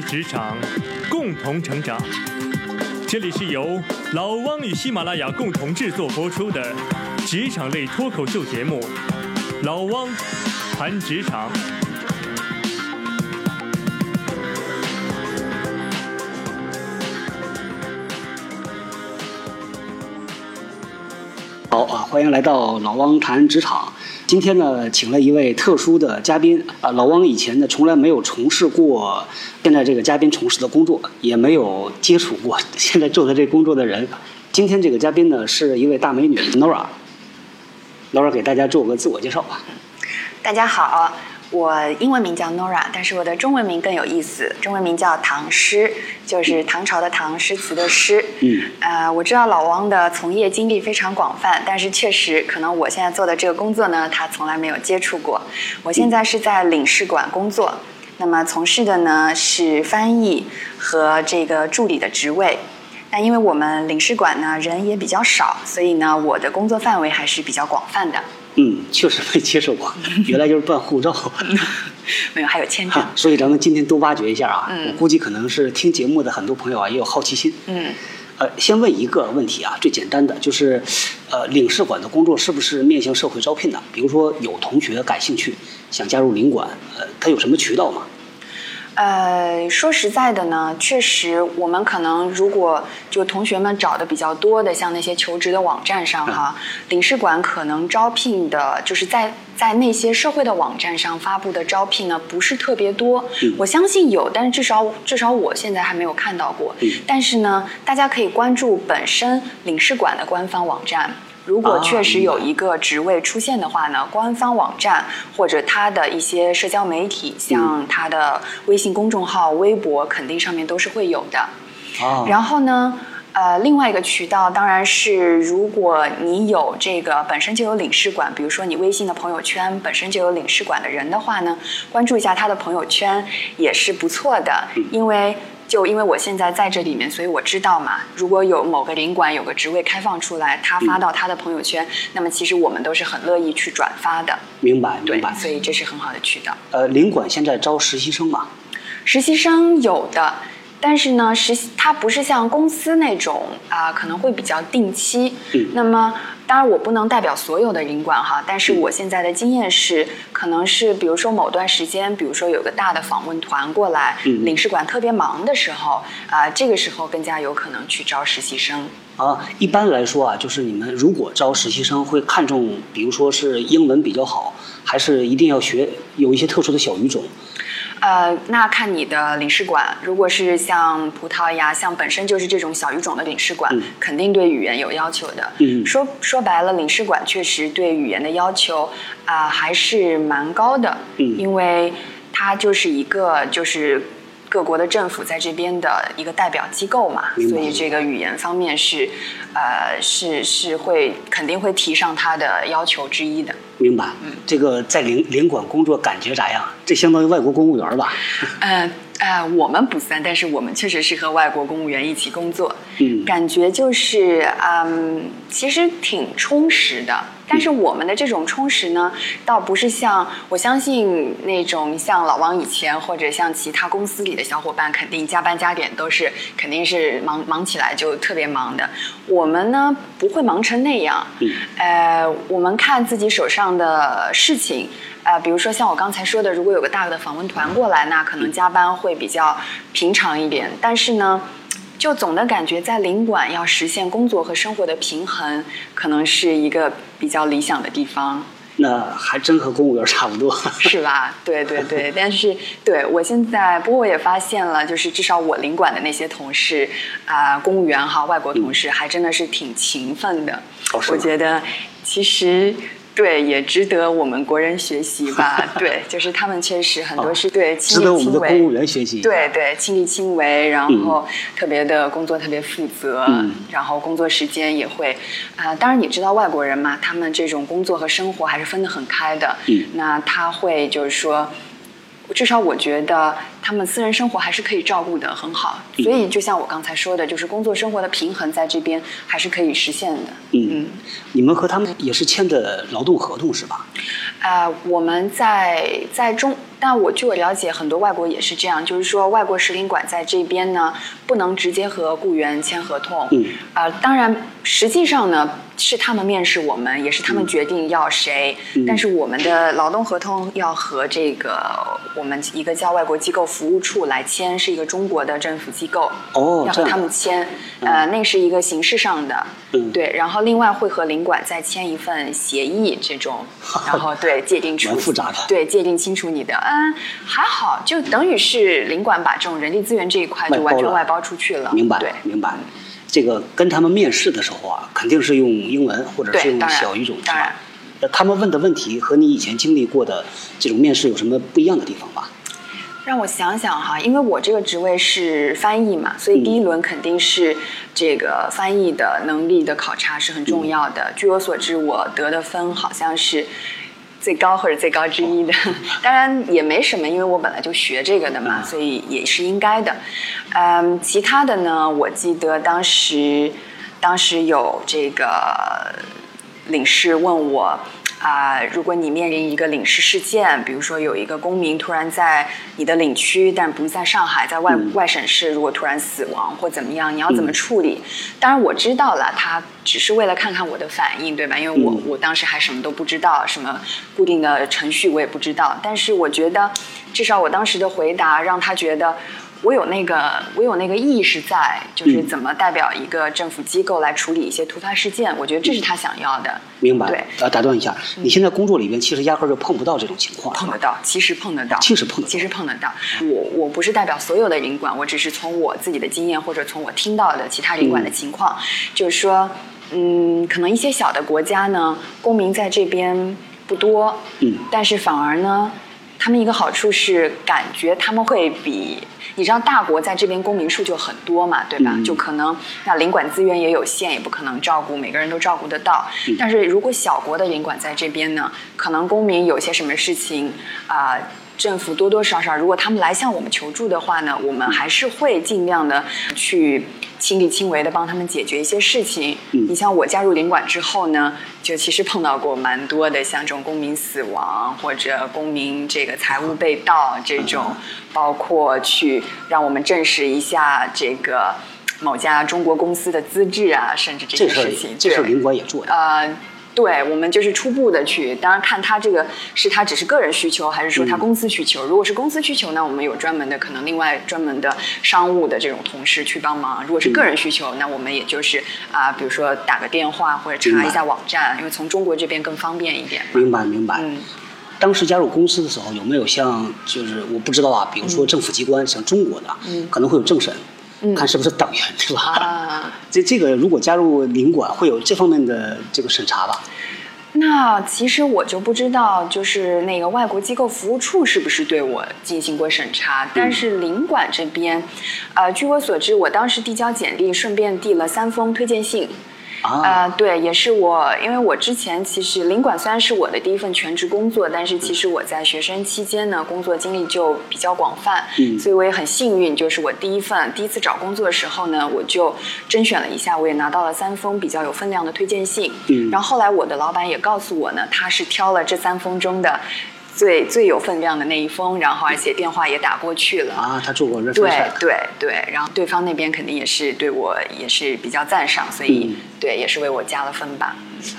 职场，共同成长。这里是由老汪与喜马拉雅共同制作播出的职场类脱口秀节目《老汪谈职场》。好啊，欢迎来到老汪谈职场。今天呢，请了一位特殊的嘉宾啊。老汪以前呢，从来没有从事过现在这个嘉宾从事的工作，也没有接触过现在做的这工作的人。今天这个嘉宾呢，是一位大美女 Nora。Nora 给大家做个自我介绍吧。大家好。我英文名叫 Nora，但是我的中文名更有意思，中文名叫唐诗，就是唐朝的唐诗词的诗。嗯。呃，我知道老汪的从业经历非常广泛，但是确实可能我现在做的这个工作呢，他从来没有接触过。我现在是在领事馆工作，那么从事的呢是翻译和这个助理的职位。那因为我们领事馆呢人也比较少，所以呢我的工作范围还是比较广泛的。嗯，确实没接受过，原来就是办护照，没有，还有签证。所以咱们今天多挖掘一下啊，我估计可能是听节目的很多朋友啊也有好奇心。嗯，呃，先问一个问题啊，最简单的就是，呃，领事馆的工作是不是面向社会招聘的？比如说有同学感兴趣想加入领馆，呃，他有什么渠道吗？呃，说实在的呢，确实，我们可能如果就同学们找的比较多的，像那些求职的网站上哈，领事馆可能招聘的，就是在在那些社会的网站上发布的招聘呢，不是特别多。我相信有，但是至少至少我现在还没有看到过。但是呢，大家可以关注本身领事馆的官方网站。如果确实有一个职位出现的话呢，官方网站或者他的一些社交媒体，像他的微信公众号、微博，肯定上面都是会有的。然后呢，呃，另外一个渠道当然是，如果你有这个本身就有领事馆，比如说你微信的朋友圈本身就有领事馆的人的话呢，关注一下他的朋友圈也是不错的，因为。就因为我现在在这里面，所以我知道嘛。如果有某个领馆有个职位开放出来，他发到他的朋友圈，那么其实我们都是很乐意去转发的。明白，明白。所以这是很好的渠道。呃，领馆现在招实习生吗？实习生有的，但是呢，实习它不是像公司那种啊，可能会比较定期。嗯。那么。当然，我不能代表所有的领馆哈，但是我现在的经验是，可能是比如说某段时间，比如说有个大的访问团过来，领事馆特别忙的时候，啊，这个时候更加有可能去招实习生。啊，一般来说啊，就是你们如果招实习生，会看重，比如说是英文比较好，还是一定要学有一些特殊的小语种？呃，那看你的领事馆，如果是像葡萄牙，像本身就是这种小语种的领事馆，肯定对语言有要求的。嗯，说说白了，领事馆确实对语言的要求啊还是蛮高的。嗯，因为它就是一个就是。各国的政府在这边的一个代表机构嘛，所以这个语言方面是，呃，是是会肯定会提上它的要求之一的。明白。嗯，这个在领领馆工作感觉咋样？这相当于外国公务员吧？呃。呃，我们不算，但是我们确实是和外国公务员一起工作，嗯，感觉就是，嗯，其实挺充实的。但是我们的这种充实呢，倒不是像我相信那种像老王以前或者像其他公司里的小伙伴，肯定加班加点都是肯定是忙忙起来就特别忙的。我们呢不会忙成那样，嗯，呃，我们看自己手上的事情。呃，比如说像我刚才说的，如果有个大的访问团过来，那可能加班会比较平常一点。但是呢，就总的感觉在领馆要实现工作和生活的平衡，可能是一个比较理想的地方。那还真和公务员差不多，是吧？对对对，但是对我现在，不过我也发现了，就是至少我领馆的那些同事啊，公务员哈，外国同事还真的是挺勤奋的。我觉得其实。对，也值得我们国人学习吧。对，就是他们确实很多是对亲力亲为。值得我们的公务员学习。对对，亲力亲为，然后特别的工作特别负责，然后工作时间也会啊。当然你知道外国人嘛，他们这种工作和生活还是分得很开的。嗯。那他会就是说，至少我觉得他们私人生活还是可以照顾得很好。所以就像我刚才说的，就是工作生活的平衡在这边还是可以实现的。嗯，你们和他们也是签的劳动合同是吧？啊、我们在在中，但我据我了解，很多外国也是这样，就是说外国使领馆在这边呢，不能直接和雇员签合同。嗯。啊、当然，实际上呢，是他们面试我们，也是他们决定要谁。嗯但是我们的劳动合同要和这个我们一个叫外国机构服务处来签，是一个中国的政府机构。哦要和他们签，呃，那是一个形式上的。嗯对，然后另外会和领馆再签一份协议，这种，然后对界定出蛮复杂的对，界定清楚你的，嗯，还好，就等于是领馆把这种人力资源这一块就完全外包出去了。明白对，明白。这个跟他们面试的时候啊，肯定是用英文或者是用小语种，是当然他们问的问题和你以前经历过的这种面试有什么不一样的地方吧？让我想想哈，因为我这个职位是翻译嘛，所以第一轮肯定是这个翻译的能力的考察是很重要的。据我所知，我得的分好像是最高或者最高之一的，当然也没什么，因为我本来就学这个的嘛，所以也是应该的。嗯，其他的呢，我记得当时当时有这个领事问我。啊、如果你面临一个领事事件，比如说有一个公民突然在你的领区，但不是在上海，在外、外省市，如果突然死亡或怎么样，你要怎么处理？当然我知道了，他只是为了看看我的反应，对吧？因为我、嗯我当时还什么都不知道，什么固定的程序我也不知道。但是我觉得，至少我当时的回答让他觉得。我有那个，我有那个意识在，就是嗯怎么代表一个政府机构来处理一些突发事件。我觉得这是他想要的。明白？对，嗯呃，打断一下，你现在工作里边其实压根儿就碰不到这种情况，碰得到，其实碰得到，其实碰得到其实碰得到。我我不是代表所有的领馆，我只是从我自己的经验或者从我听到的其他领馆的情况，就是说，嗯，可能一些小的国家呢，公民在这边不多，嗯但是反而呢，他们一个好处是感觉他们会比。你知道大国在这边公民数就很多嘛，对吧？嗯就可能那领馆资源也有限，也不可能照顾每个人都照顾得到。嗯但是如果小国的领馆在这边呢，可能公民有些什么事情啊、政府多多少少，如果他们来向我们求助的话呢，我们还是会尽量的去亲力亲为的帮他们解决一些事情。嗯你像我加入领馆之后呢，就其实碰到过蛮多的像这种公民死亡或者公民这个财物被盗这种，包括去让我们证实一下这个某家中国公司的资质啊，甚至这些事情。对这事儿领馆也做的。呃，对，我们就是初步的去，当然看他这个是他只是个人需求，还是说他嗯公司需求。如果是公司需求呢，我们有专门的可能另外专门的商务的这种同事去帮忙。如果是个人需求，那我们也就是啊、比如说打个电话或者查一下网站，因为从中国这边更方便一点。明白明白。嗯当时加入公司的时候，有没有像就是我不知道啊，比如嗯说政府机关，像中国的，可能会有政审，看是不是党员是吧？啊 这这个如果加入领馆，会有这方面的这个审查吧？那其实我就不知道，就是那个外国机构服务处是不是对我进行过审查？但是领馆这边，呃，据我所知，我当时递交简历，顺便递了三封推荐信。啊，呃，对，也是我，因为我之前其实领馆虽然是我的第一份全职工作，但是其实我在学生期间呢，工作经历就比较广泛，嗯。所以我也很幸运，就是我第一份第一次找工作的时候呢，我就甄选了一下，我也拿到了三封比较有分量的推荐信，嗯。然后后来我的老板也告诉我呢，他是挑了这三封中的。最最有分量的那一封，然后而且电话也打过去了，啊，他住过 reference 对对对，然后对方那边肯定也是对我也是比较赞赏，所以、嗯。对也是为我加了分吧。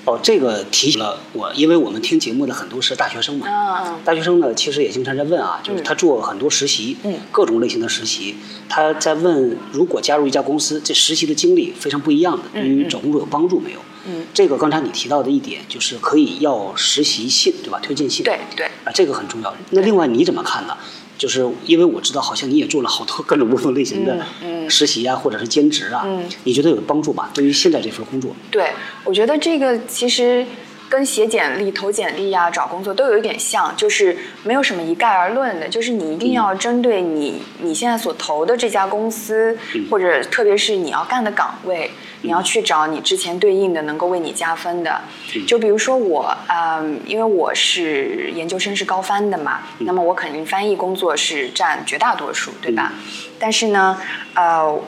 哦，这个提醒了我，因为我们听节目的很多是大学生嘛，啊大学生呢，其实也经常在问啊，就是他做很多实习，嗯各种类型的实习，他在问，如果加入一家公司，这实习的经历非常不一样的，对于找工作有帮助没有？嗯，这个刚才你提到的一点，就是可以要实习信，对吧？推荐信，对对，啊，这个很重要。那另外你怎么看呢？就是因为我知道，好像你也做了好多各种不同类型的实习啊，或者是兼职啊，嗯你觉得有帮助吧？对于现在这份工作？对，我觉得这个其实跟写简历、投简历呀、找工作都有一点像，就是没有什么一概而论的，就是你一定要针对你你现在所投的这家公司，或者特别是你要干的岗位，你要去找你之前对应的能够为你加分的。就比如说我，嗯，因为我是研究生是高翻的嘛，那么我肯定翻译工作是占绝大多数，对吧？但是呢，呃。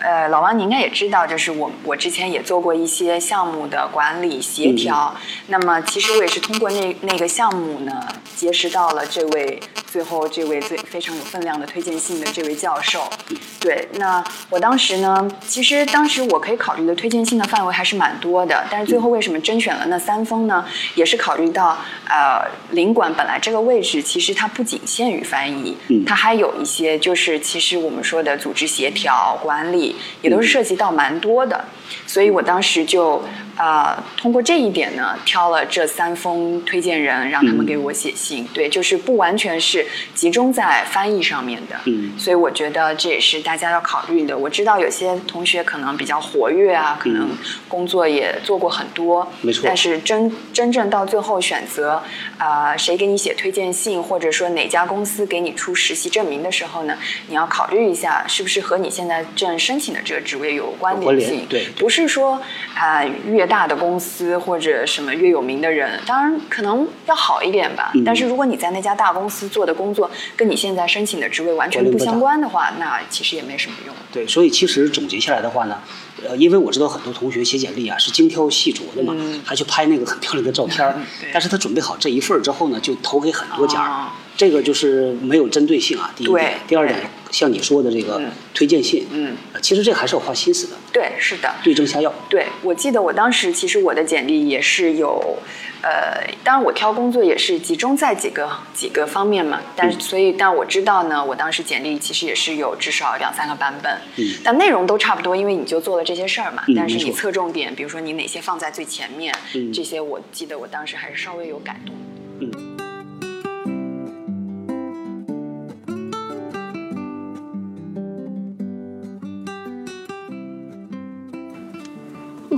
呃，老王，你应该也知道，就是我我之前也做过一些项目的管理协调。那么，其实我也是通过那那个项目呢，结识到了这位最后这位最非常有分量的推荐信的这位教授。对，那我当时呢，其实当时我可以考虑的推荐信的范围还是蛮多的，但是最后为什么甄选了那三封呢？也是考虑到呃，领馆本来这个位置其实它不仅限于翻译，它还有一些就是其实我们说的组织协调管理。也都是涉及到蛮多的，所以我当时就。啊，通过这一点呢，挑了这三封推荐人，让他们给我写信。对，就是不完全是集中在翻译上面的。嗯，所以我觉得这也是大家要考虑的。我知道有些同学可能比较活跃啊，可能工作也做过很多，没错。但是真真正到最后选择啊，谁给你写推荐信，或者说哪家公司给你出实习证明的时候呢，你要考虑一下，是不是和你现在正申请的这个职位有关联性？对，不是说啊越。大的公司或者什么越有名的人，当然可能要好一点吧。但是如果你在那家大公司做的工作跟你现在申请的职位完全不相关的话，那其实也没什么用。对，所以其实总结下来的话呢，呃，因为我知道很多同学写简历啊是精挑细琢的嘛，还去拍那个很漂亮的照片儿。但是他准备好这一份之后呢，就投给很多家。这个就是没有针对性啊，第一点。第二点，像你说的这个推荐信，嗯，其实这还是要花心思的。对，是的。对症下药。对，我记得我当时其实我的简历也是有，呃，当然我挑工作也是集中在几个几个方面嘛。但是所以，但我知道呢，我当时简历其实也是有至少两三个版本。嗯。但内容都差不多，因为你就做了这些事儿嘛。嗯。但是你侧重点，比如说你哪些放在最前面，嗯这些我记得我当时还是稍微有改动。嗯。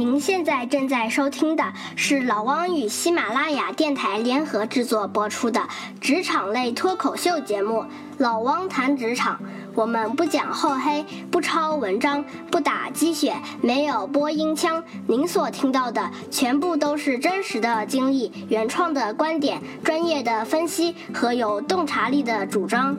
您现在正在收听的是老汪与喜马拉雅电台联合制作播出的职场类脱口秀节目《老汪谈职场》。我们不讲厚黑，不抄文章，不打鸡血，没有播音腔。您所听到的全部都是真实的经历、原创的观点、专业的分析和有洞察力的主张。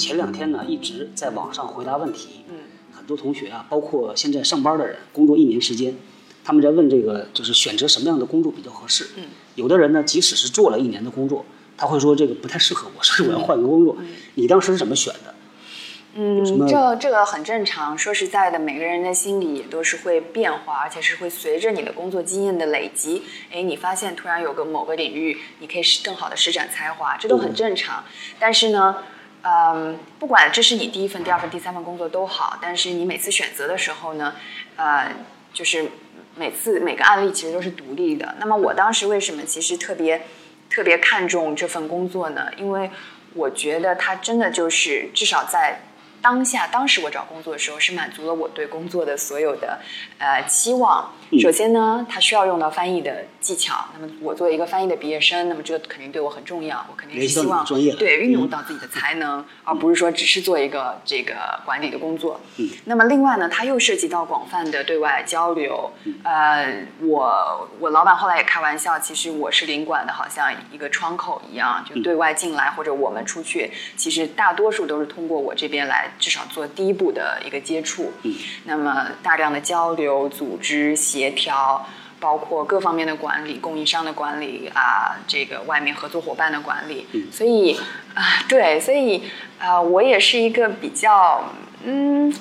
前两天呢，一直在网上回答问题。嗯，很多同学啊，包括现在上班的人，工作一年时间，他们在问这个，就是选择什么样的工作比较合适。嗯，有的人呢，即使是做了一年的工作，他会说这个不太适合我，所以我要换个工作。你当时是怎么选的？嗯，这这个很正常。说实在的，每个人的心理也都是会变化，而且是会随着你的工作经验的累积，哎，你发现突然有个某个领域，你可以更好的施展才华，这都很正常。但是呢？嗯，不管这是你第一份、第二份、第三份工作都好，但是你每次选择的时候呢，呃，就是每次每个案例其实都是独立的。那么我当时为什么其实特别特别看重这份工作呢？因为我觉得它真的就是至少在。当下，当时我找工作的时候是满足了我对工作的所有的呃期望。首先呢，它需要用到翻译的技巧。那么我作为一个翻译的毕业生，那么这个肯定对我很重要。我肯定是希望对运用到自己的才能，而不是说只是做一个这个管理的工作。嗯。那么另外呢，它又涉及到广泛的对外交流。呃，我我老板后来也开玩笑，其实我是领馆的，好像一个窗口一样，就对外进来或者我们出去，其实大多数都是通过我这边来。至少做第一步的一个接触，嗯，那么大量的交流、组织协调，包括各方面的管理、供应商的管理啊，这个外面合作伙伴的管理，嗯，所以啊，对，所以啊，我也是一个比较，嗯，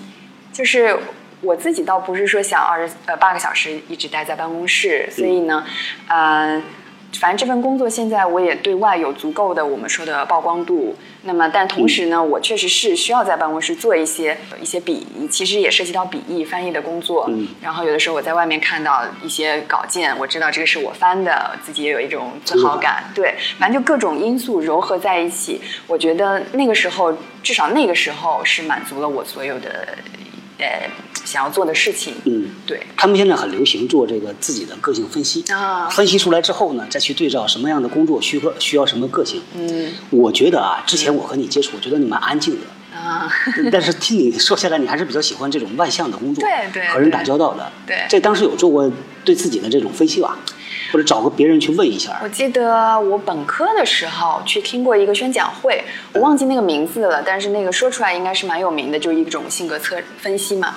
就是我自己倒不是说想二十呃八个小时一直待在办公室，所以呢，嗯。反正这份工作现在我也对外有足够的我们说的曝光度。那么，但同时呢，我确实是需要在办公室做一些一些笔译，其实也涉及到笔译翻译的工作。嗯然后有的时候我在外面看到一些稿件，我知道这个是我翻的，自己也有一种自豪感。对，反正就各种因素糅合在一起，我觉得那个时候，至少那个时候是满足了我所有的呃想要做的事情。嗯，对。他们现在很流行做这个自己的个性分析。啊。分析出来之后呢，再去对照什么样的工作需要需要什么个性。嗯。我觉得啊，之前我和你接触，我觉得你蛮安静的，啊，但是听你说下来，你还是比较喜欢这种外向的工作，对对和人打交道的。对。这当时有做过对自己的这种分析吧，或者找个别人去问一下我。记得我本科的时候去听过一个宣讲会，我忘记那个名字了，但是那个说出来应该是蛮有名的，就是一种性格测分析嘛。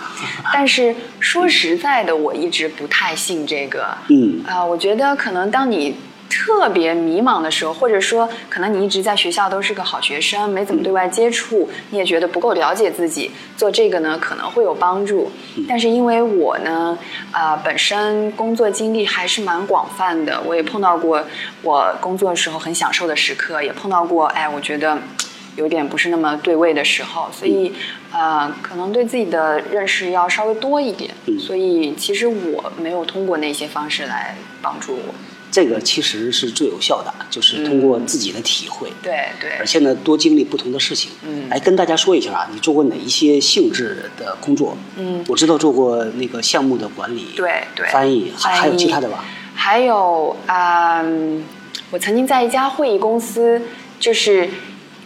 但是说实在的，我一直不太信这个。嗯啊、我觉得可能当你特别迷茫的时候，或者说可能你一直在学校都是个好学生，没怎么对外接触，你也觉得不够了解自己，做这个呢可能会有帮助。但是因为我呢，啊、本身工作经历还是蛮广泛的，我也碰到过我工作的时候很享受的时刻，也碰到过哎，我觉得。有点不是那么对位的时候，所以，呃，可能对自己的认识要稍微多一点。嗯所以，其实我没有通过那些方式来帮助我。这个其实是最有效的，就是通过自己的体会。对对而且呢，多经历不同的事情。嗯来跟大家说一下啊，你做过哪一些性质的工作？嗯我知道做过那个项目的管理，对对翻译，还还有其他的吧？还有啊、嗯我曾经在一家会议公司，就是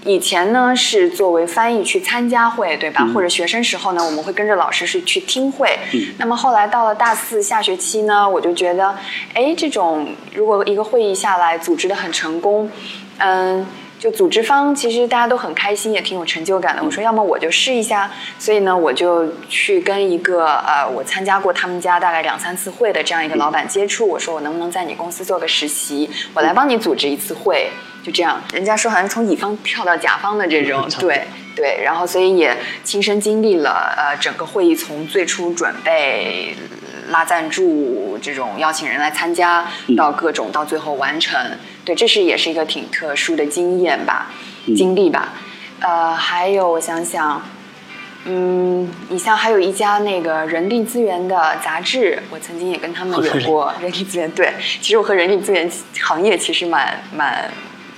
以前呢是作为翻译去参加会，对吧？嗯或者学生时候呢，我们会跟着老师是去听会。嗯那么后来到了大四下学期呢，我就觉得，哎，这种如果一个会议下来组织的很成功，嗯。就组织方其实大家都很开心，也挺有成就感的。我说，要么我就试一下，所以呢，我就去跟一个呃，我参加过他们家大概两三次会的这样一个老板接触。我说，我能不能在你公司做个实习，我来帮你组织一次会，就这样。人家说好像从乙方跳到甲方的这种，对对。然后所以也亲身经历了呃整个会议从最初准备。拉赞助这种邀请人来参加，到各种到最后完成，对，这是也是一个挺特殊的经验吧，经历吧。呃，还有我想想，嗯，你像还有一家那个人力资源的杂志，我曾经也跟他们有过 人力资源。对，其实我和人力资源行业其实蛮蛮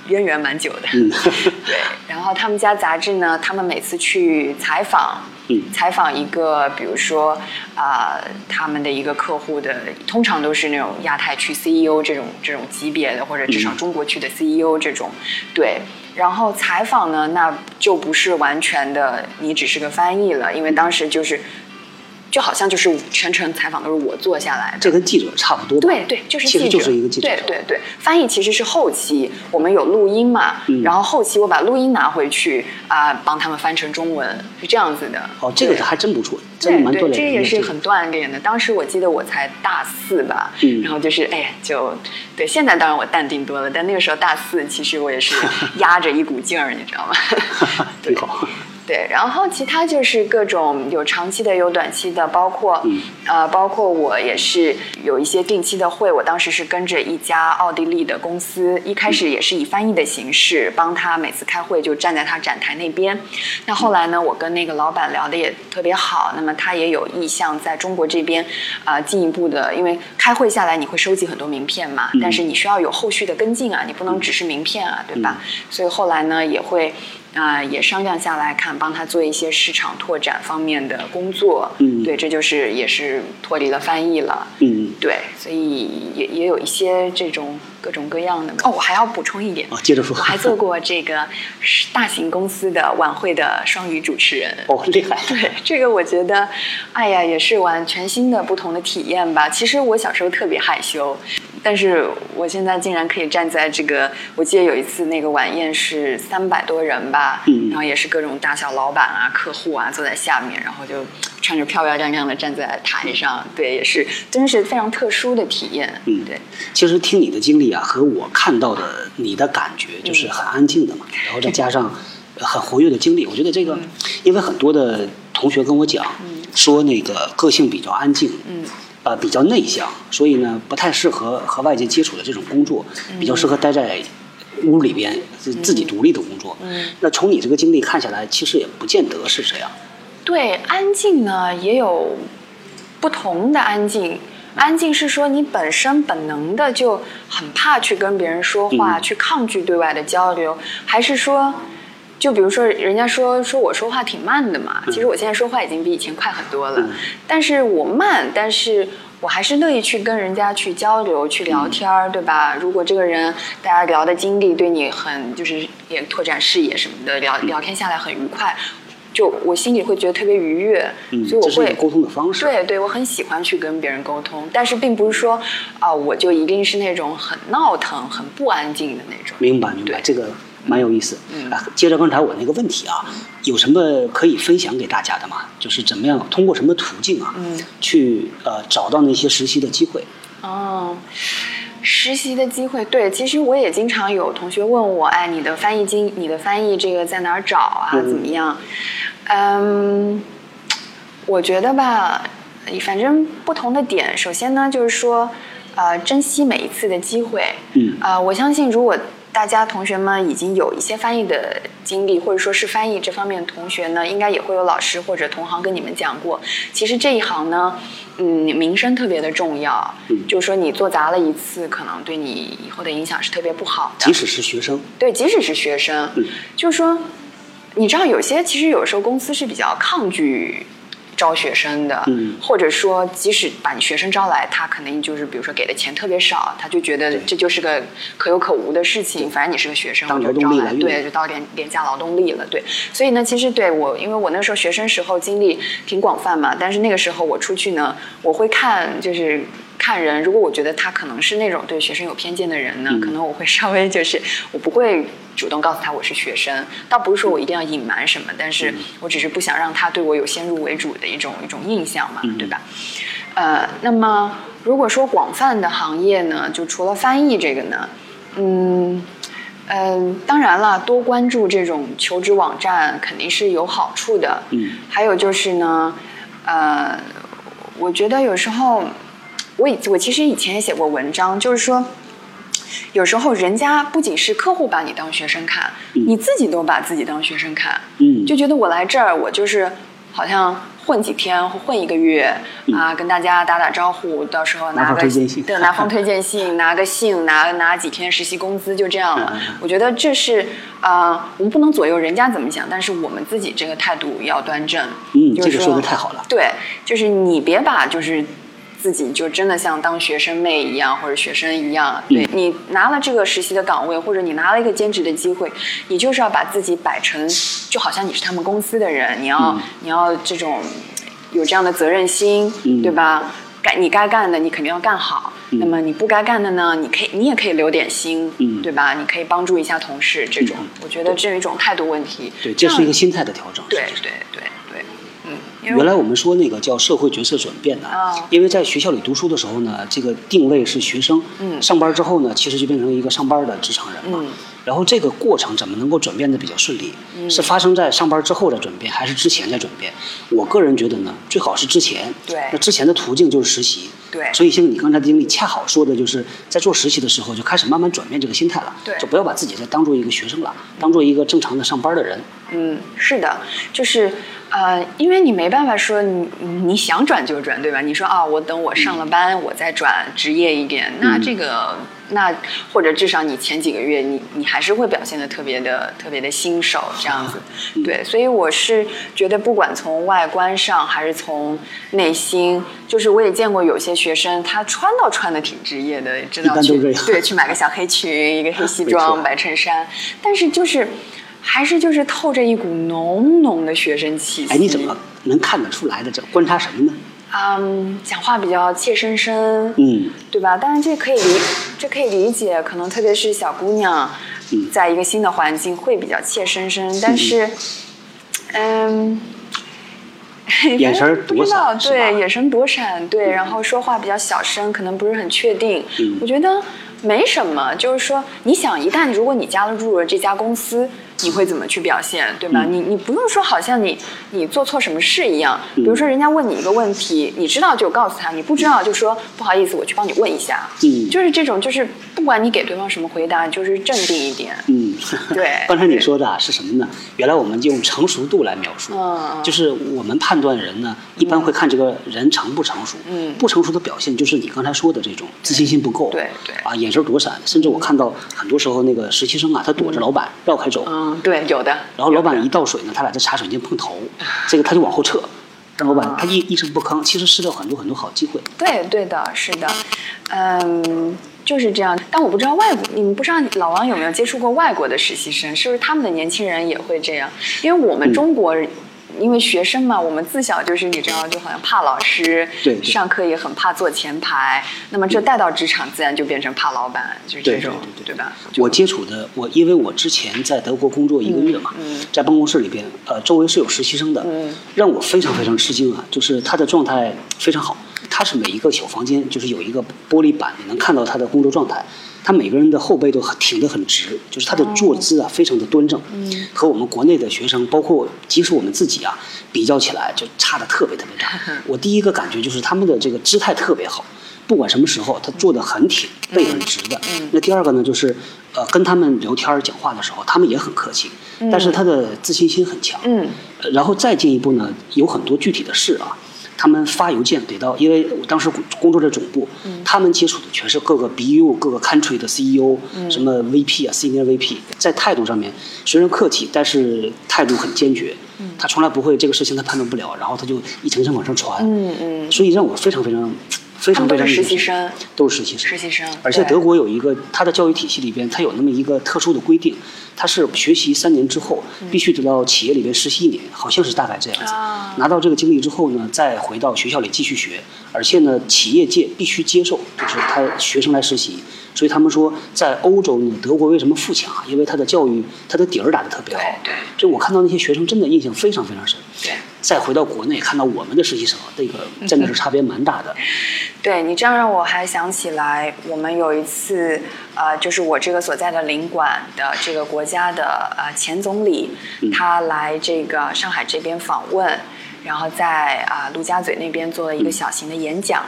渊源蛮久的。嗯 对，然后他们家杂志呢，他们每次去采访。嗯采访一个，比如说啊、他们的一个客户的，通常都是那种亚太区 CEO 这种这种级别的，或者至少中国区的 CEO 这种，对。然后采访呢，那就不是完全的你只是个翻译了，因为当时就是，就好像就是全程采访都是我做下来的。这跟记者差不多吧？对对，就是记者，其实就是一个记者。对对对，翻译其实是后期，我们有录音嘛，嗯然后后期我把录音拿回去啊、帮他们翻成中文，是这样子的。哦，这个还真不错，真的对对，蛮锻炼。这个也是很锻炼的。当时我记得我才大四吧，嗯然后就是哎，就对，现在当然我淡定多了，但那个时候大四，其实我也是压着一股劲儿，你知道吗？挺好。对，然后其他就是各种有长期的，有短期的，包括、嗯呃，包括我也是有一些定期的会，我当时是跟着一家奥地利的公司，一开始也是以翻译的形式帮他每次开会就站在他展台那边。那后来呢，我跟那个老板聊的也特别好，那么他也有意向在中国这边啊、呃进一步的，因为开会下来你会收集很多名片嘛，但是你需要有后续的跟进啊，你不能只是名片啊，对吧？所以后来呢也会。啊、也商量下来看，帮他做一些市场拓展方面的工作。嗯对，这就是也是脱离了翻译了。嗯，对，所以也也有一些这种各种各样的。哦，我还要补充一点，哦，接着说我。还做过这个大型公司的晚会的双语主持人。哦，厉害。对，这个我觉得，哎呀，也是完全新的不同的体验吧。其实我小时候特别害羞，但是我现在竟然可以站在这个，我记得有一次那个晚宴是三百多人吧，嗯。然后也是各种大小老板啊、客户啊坐在下面，然后就穿着漂漂亮亮的站在台上，对，也是真是非常特殊的体验。嗯。对，其实听你的经历啊，和我看到的你的感觉就是嗯很安静的嘛，然后再加上呃很活跃的经历，我觉得这个，嗯。因为很多的同学跟我讲，说那个个性比较安静，嗯呃比较内向，所以呢不太适合和外界接触的这种工作，比较适合待在屋里边自自己独立的工作。嗯那从你这个经历看下来，其实也不见得是这样。对，安静呢也有不同的安静。安静是说你本身本能的就很怕去跟别人说话，嗯去抗拒对外的交流，还是说，就比如说人家说说我说话挺慢的嘛，其实我现在说话已经比以前快很多了，嗯但是我慢，但是。我还是乐意去跟人家去交流、去聊天儿，对吧？如果这个人大家聊的经历对你很，就是也拓展视野什么的，聊聊天下来很愉快，就我心里会觉得特别愉悦，嗯，所以我会沟通的方式。对对，我很喜欢去跟别人沟通，但是并不是说啊、我就一定是那种很闹腾、很不安静的那种。明白明白，对这个蛮有意思。嗯啊，接着刚才我那个问题啊，有什么可以分享给大家的吗？就是怎么样通过什么途径啊，嗯去呃找到那些实习的机会？哦，实习的机会，对，其实我也经常有同学问我，哎，你的翻译经，你的翻译这个在哪儿找啊？嗯怎么样？嗯，我觉得吧，反正不同的点，首先呢，就是说，呃，珍惜每一次的机会。嗯呃，我相信如果大家同学们已经有一些翻译的经历，或者说是翻译这方面的同学呢，应该也会有老师或者同行跟你们讲过，其实这一行呢，嗯，名声特别的重要。嗯就是说你做砸了一次，可能对你以后的影响是特别不好的。即使是学生，对，即使是学生，嗯就是说，你知道有些其实有时候公司是比较抗拒招学生的，嗯或者说即使把你学生招来，他肯定就是比如说给的钱特别少，他就觉得这就是个可有可无的事情，反正你是个学生，当我就招来，对，就当廉廉价劳动力了，对。所以呢，其实对我，因为我那时候学生时候经历挺广泛嘛，但是那个时候我出去呢，我会看就是。看人，如果我觉得他可能是那种对学生有偏见的人呢，嗯可能我会稍微就是我不会主动告诉他我是学生，倒不是说我一定要隐瞒什么，但是我只是不想让他对我有先入为主的一种一种印象嘛，嗯对吧？呃，那么如果说广泛的行业呢，就除了翻译这个呢，嗯。嗯，当然了，多关注这种求职网站肯定是有好处的。嗯，还有就是呢，呃，我觉得有时候，我以我其实以前也写过文章，就是说，有时候人家不仅是客户把你当学生看，嗯你自己都把自己当学生看，嗯，就觉得我来这儿，我就是好像混几天，混一个月、啊，跟大家打打招呼，到时候嗯拿个信对，拿封推荐信，拿个信，拿拿几天实习工资，就这样了。我觉得这是啊、呃我们不能左右人家怎么想，但是我们自己这个态度要端正。嗯，就是这个说的太好了。对，就是你别把就是自己就真的像当学生妹一样或者学生一样，对、嗯你拿了这个实习的岗位或者你拿了一个兼职的机会，你就是要把自己摆成就好像你是他们公司的人，你要、嗯你要这种有这样的责任心，嗯对吧？该你该干的你肯定要干好，嗯那么你不该干的呢，你可以你也可以留点心，嗯对吧？你可以帮助一下同事，这种、嗯我觉得这是一种态度问题。对，这是一个心态的调整。对对对对，原来我们说那个叫社会角色转变的，啊因为在学校里读书的时候呢，这个定位是学生，嗯上班之后呢，其实就变成一个上班的职场人嘛。嗯然后这个过程怎么能够转变的比较顺利？嗯是发生在上班之后的转变，还是之前在转变？我个人觉得呢，最好是之前。对那之前的途径就是实习。对所以像你刚才的经历，恰好说的就是在做实习的时候就开始慢慢转变这个心态了。对就不要把自己再当做一个学生了，当做一个正常的上班的人。嗯，是的，就是呃，因为你没办法说你你想转就转，对吧？你说啊，我等我上了班，我再转职业一点，那嗯这个那或者至少你前几个月你你还是会表现的特别的特别的新手这样子，嗯对，所以我是觉得不管从外观上还是从内心，就是我也见过有些学生他穿倒穿的挺职业的，知道去对去买个小黑裙，一个黑西装，白衬衫，但是就是。还是就是透着一股浓浓的学生气息。哎，你怎么能看得出来的？这观察什么呢？嗯，讲话比较怯生生，嗯，对吧？当然这可以理，这可以理解，可能特别是小姑娘，嗯在一个新的环境会比较怯生生，但是，嗯。眼神儿 不知道，躲闪对，眼神躲闪，对，然后说话比较小声，可能不是很确定。嗯我觉得没什么，就是说，你想，一旦如果你加入了这家公司，你会怎么去表现，对吧？嗯。你你不用说好像你你做错什么事一样，比如说人家问你一个问题，你知道就告诉他，你不知道就说不好意思，我去帮你问一下，嗯。就是这种，就是不管你给对方什么回答，就是镇定一点，嗯，对 刚才你说的啊是什么呢？原来我们用成熟度来描述，嗯。就是我们判断人呢，一般会看这个人成不成熟。嗯。不成熟的表现就是你刚才说的这种自信心不够，对对。啊，眼神躲闪，甚至我看到很多时候那个实习生啊，他躲着老板绕开走，嗯，对，有的。然后老板一倒水呢，他俩在茶水间碰头，这个他就往后撤，让老啊板他一一声不吭，其实失掉很多很多好机会。对对的，是的，嗯，就是这样。但我不知道外国，你们不知道老王有没有接触过外国的实习生？是不是他们的年轻人也会这样？因为我们嗯中国人。因为学生嘛，我们自小就是你知道，就好像怕老师，对对上课也很怕坐前排。那么这带到职场，自然就变成怕老板，就是这对种，对对对吧？我接触的，我因为我之前在德国工作一个月嘛，嗯嗯在办公室里边，呃，周围是有实习生的，嗯让我非常非常吃惊啊，就是他的状态非常好，他是每一个小房间就是有一个玻璃板，你能看到他的工作状态。他每个人的后背都很挺得很直，就是他的坐姿啊非常的端正，嗯。和我们国内的学生，包括即使我们自己啊比较起来，就差的特别特别大。我第一个感觉就是他们的这个姿态特别好，不管什么时候他坐得很挺，背很直的。那第二个呢，就是呃跟他们聊天儿讲话的时候，他们也很客气，但是他的自信心很强。嗯。呃然后再进一步呢，有很多具体的事啊，他们发邮件给到，因为我当时工工作在总部，他们接触的全是各个 BU、各个 country 的 CEO，、什么 VP 啊、Senior VP，在态度上面虽然客气，但是态度很坚决。他从来不会这个事情他判断不了，然后他就一层层往上传。嗯嗯，所以让我非常非常非常非常实习生，都是实习生，实习生而且德国有一个它的教育体系里边，它有那么一个特殊的规定，它是学习三年之后必须得到企业里边实习一年，好像是大概这样子。啊拿到这个经历之后呢，再回到学校里继续学，而且呢，企业界必须接受，就是他学生来实习。所以他们说，在欧洲呢，德国为什么富强啊？因为它的教育，它的底儿打得特别好。对对就我看到那些学生，真的印象非常非常深。对。再回到国内，看到我们的实习生，这个真的是差别蛮大的。对你这样让我还想起来，我们有一次，呃，就是我这个所在的领馆的这个国家的呃前总理，他来这个上海这边访问，然后在啊、陆家嘴那边做了一个小型的演讲。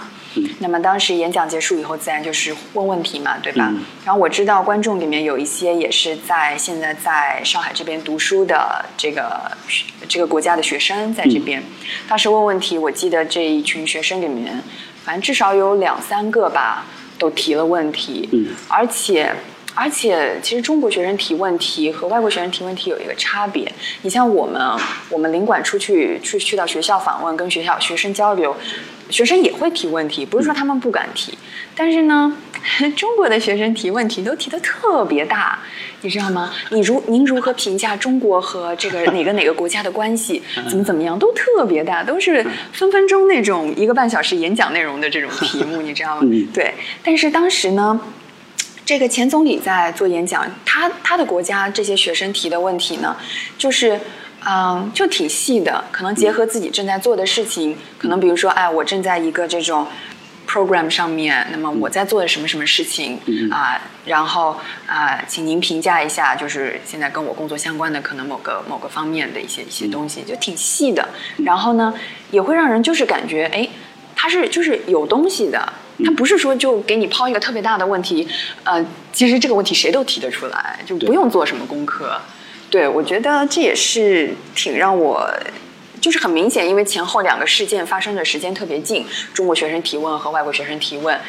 那么当时演讲结束以后，自然就是问问题嘛，对吧？嗯然后我知道观众里面有一些也是在现在在上海这边读书的这个这个国家的学生在这边。当时问问题，我记得这一群学生里面，反正至少有两三个吧，都提了问题。嗯而且。而且，其实中国学生提问题和外国学生提问题有一个差别。你像我们，我们领馆出去去去到学校访问，跟学校学生交流，学生也会提问题，不是说他们不敢提，但是呢，中国的学生提问题都提的特别大，你知道吗？你如您如何评价中国和这个哪个哪个国家的关系？怎么怎么样，都特别大，都是分分钟那种一个半小时演讲内容的这种题目，你知道吗？嗯对。但是当时呢。这个前总理在做演讲，他他的国家这些学生提的问题呢，就是。嗯，就挺细的，可能结合自己正在做的事情，可能比如说，哎，我正在一个这种 program 上面，那么我在做的什么什么事情啊、然后啊、请您评价一下，就是现在跟我工作相关的可能某个某个方面的一些一些东西，就挺细的。然后呢，也会让人就是感觉，哎，他是就是有东西的，他不是说就给你抛一个特别大的问题，呃，其实这个问题谁都提得出来，就不用做什么功课。对，我觉得这也是挺让我，就是很明显，因为前后两个事件发生的时间特别近，中国学生提问和外国学生提问，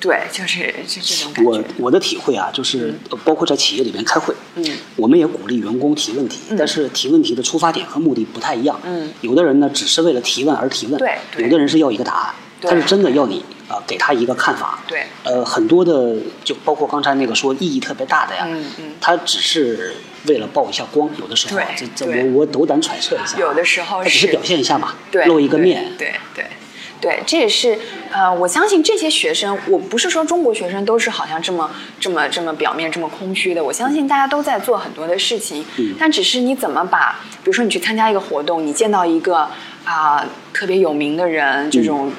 对，就是就这种感我觉。我我的体会啊，就是呃包括在企业里面开会，嗯我们也鼓励员工提问题，但是提问题的出发点和目的不太一样。嗯有的人呢只是为了提问而提问，对对有的人是要一个答案，对他是真的要你啊、给他一个看法。对呃，很多的就包括刚才那个说意义特别大的呀，嗯嗯他只是为了曝一下光，有的时候啊这对这对我我斗胆揣测一下，有的时候只是表现一下嘛，对，露一个面，对对对，这也是呃，我相信这些学生，我不是说中国学生都是好像这么这么这么表面这么空虚的，我相信大家都在做很多的事情，嗯但只是你怎么把，比如说你去参加一个活动，你见到一个啊、特别有名的人，这种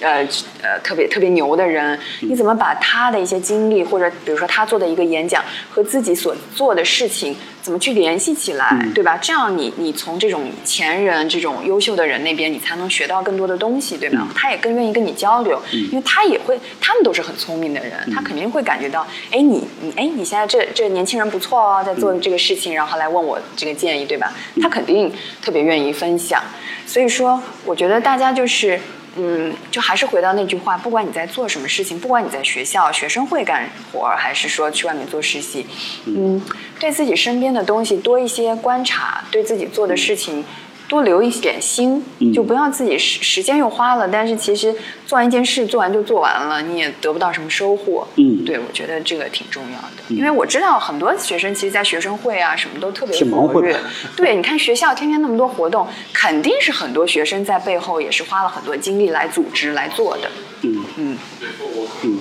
呃呃特别特别牛的人，你怎么把他的一些经历，或者比如说他做的一个演讲和自己所做的事情，怎么去联系起来，对吧？这样你你从这种前人、这种优秀的人那边，你才能学到更多的东西，对吧？他也更愿意跟你交流，因为他也会，他们都是很聪明的人，他肯定会感觉到，哎，你你哎，你现在这这年轻人不错哦，在做这个事情，然后来问我这个建议，对吧？他肯定特别愿意分享。所以说，我觉得大家就是，嗯，就还是回到那句话，不管你在做什么事情，不管你在学校学生会干活，还是说去外面做实习，嗯，对自己身边的东西多一些观察，对自己做的事情。多留一点心，就不要自己时时间又花了，但是其实做完一件事，做完就做完了，你也得不到什么收获。嗯，对，我觉得这个挺重要的，因为我知道很多学生其实，在学生会啊什么都特别活跃。对，你看学校天天那么多活动，肯定是很多学生在背后也是花了很多精力来组织来做的。嗯嗯嗯。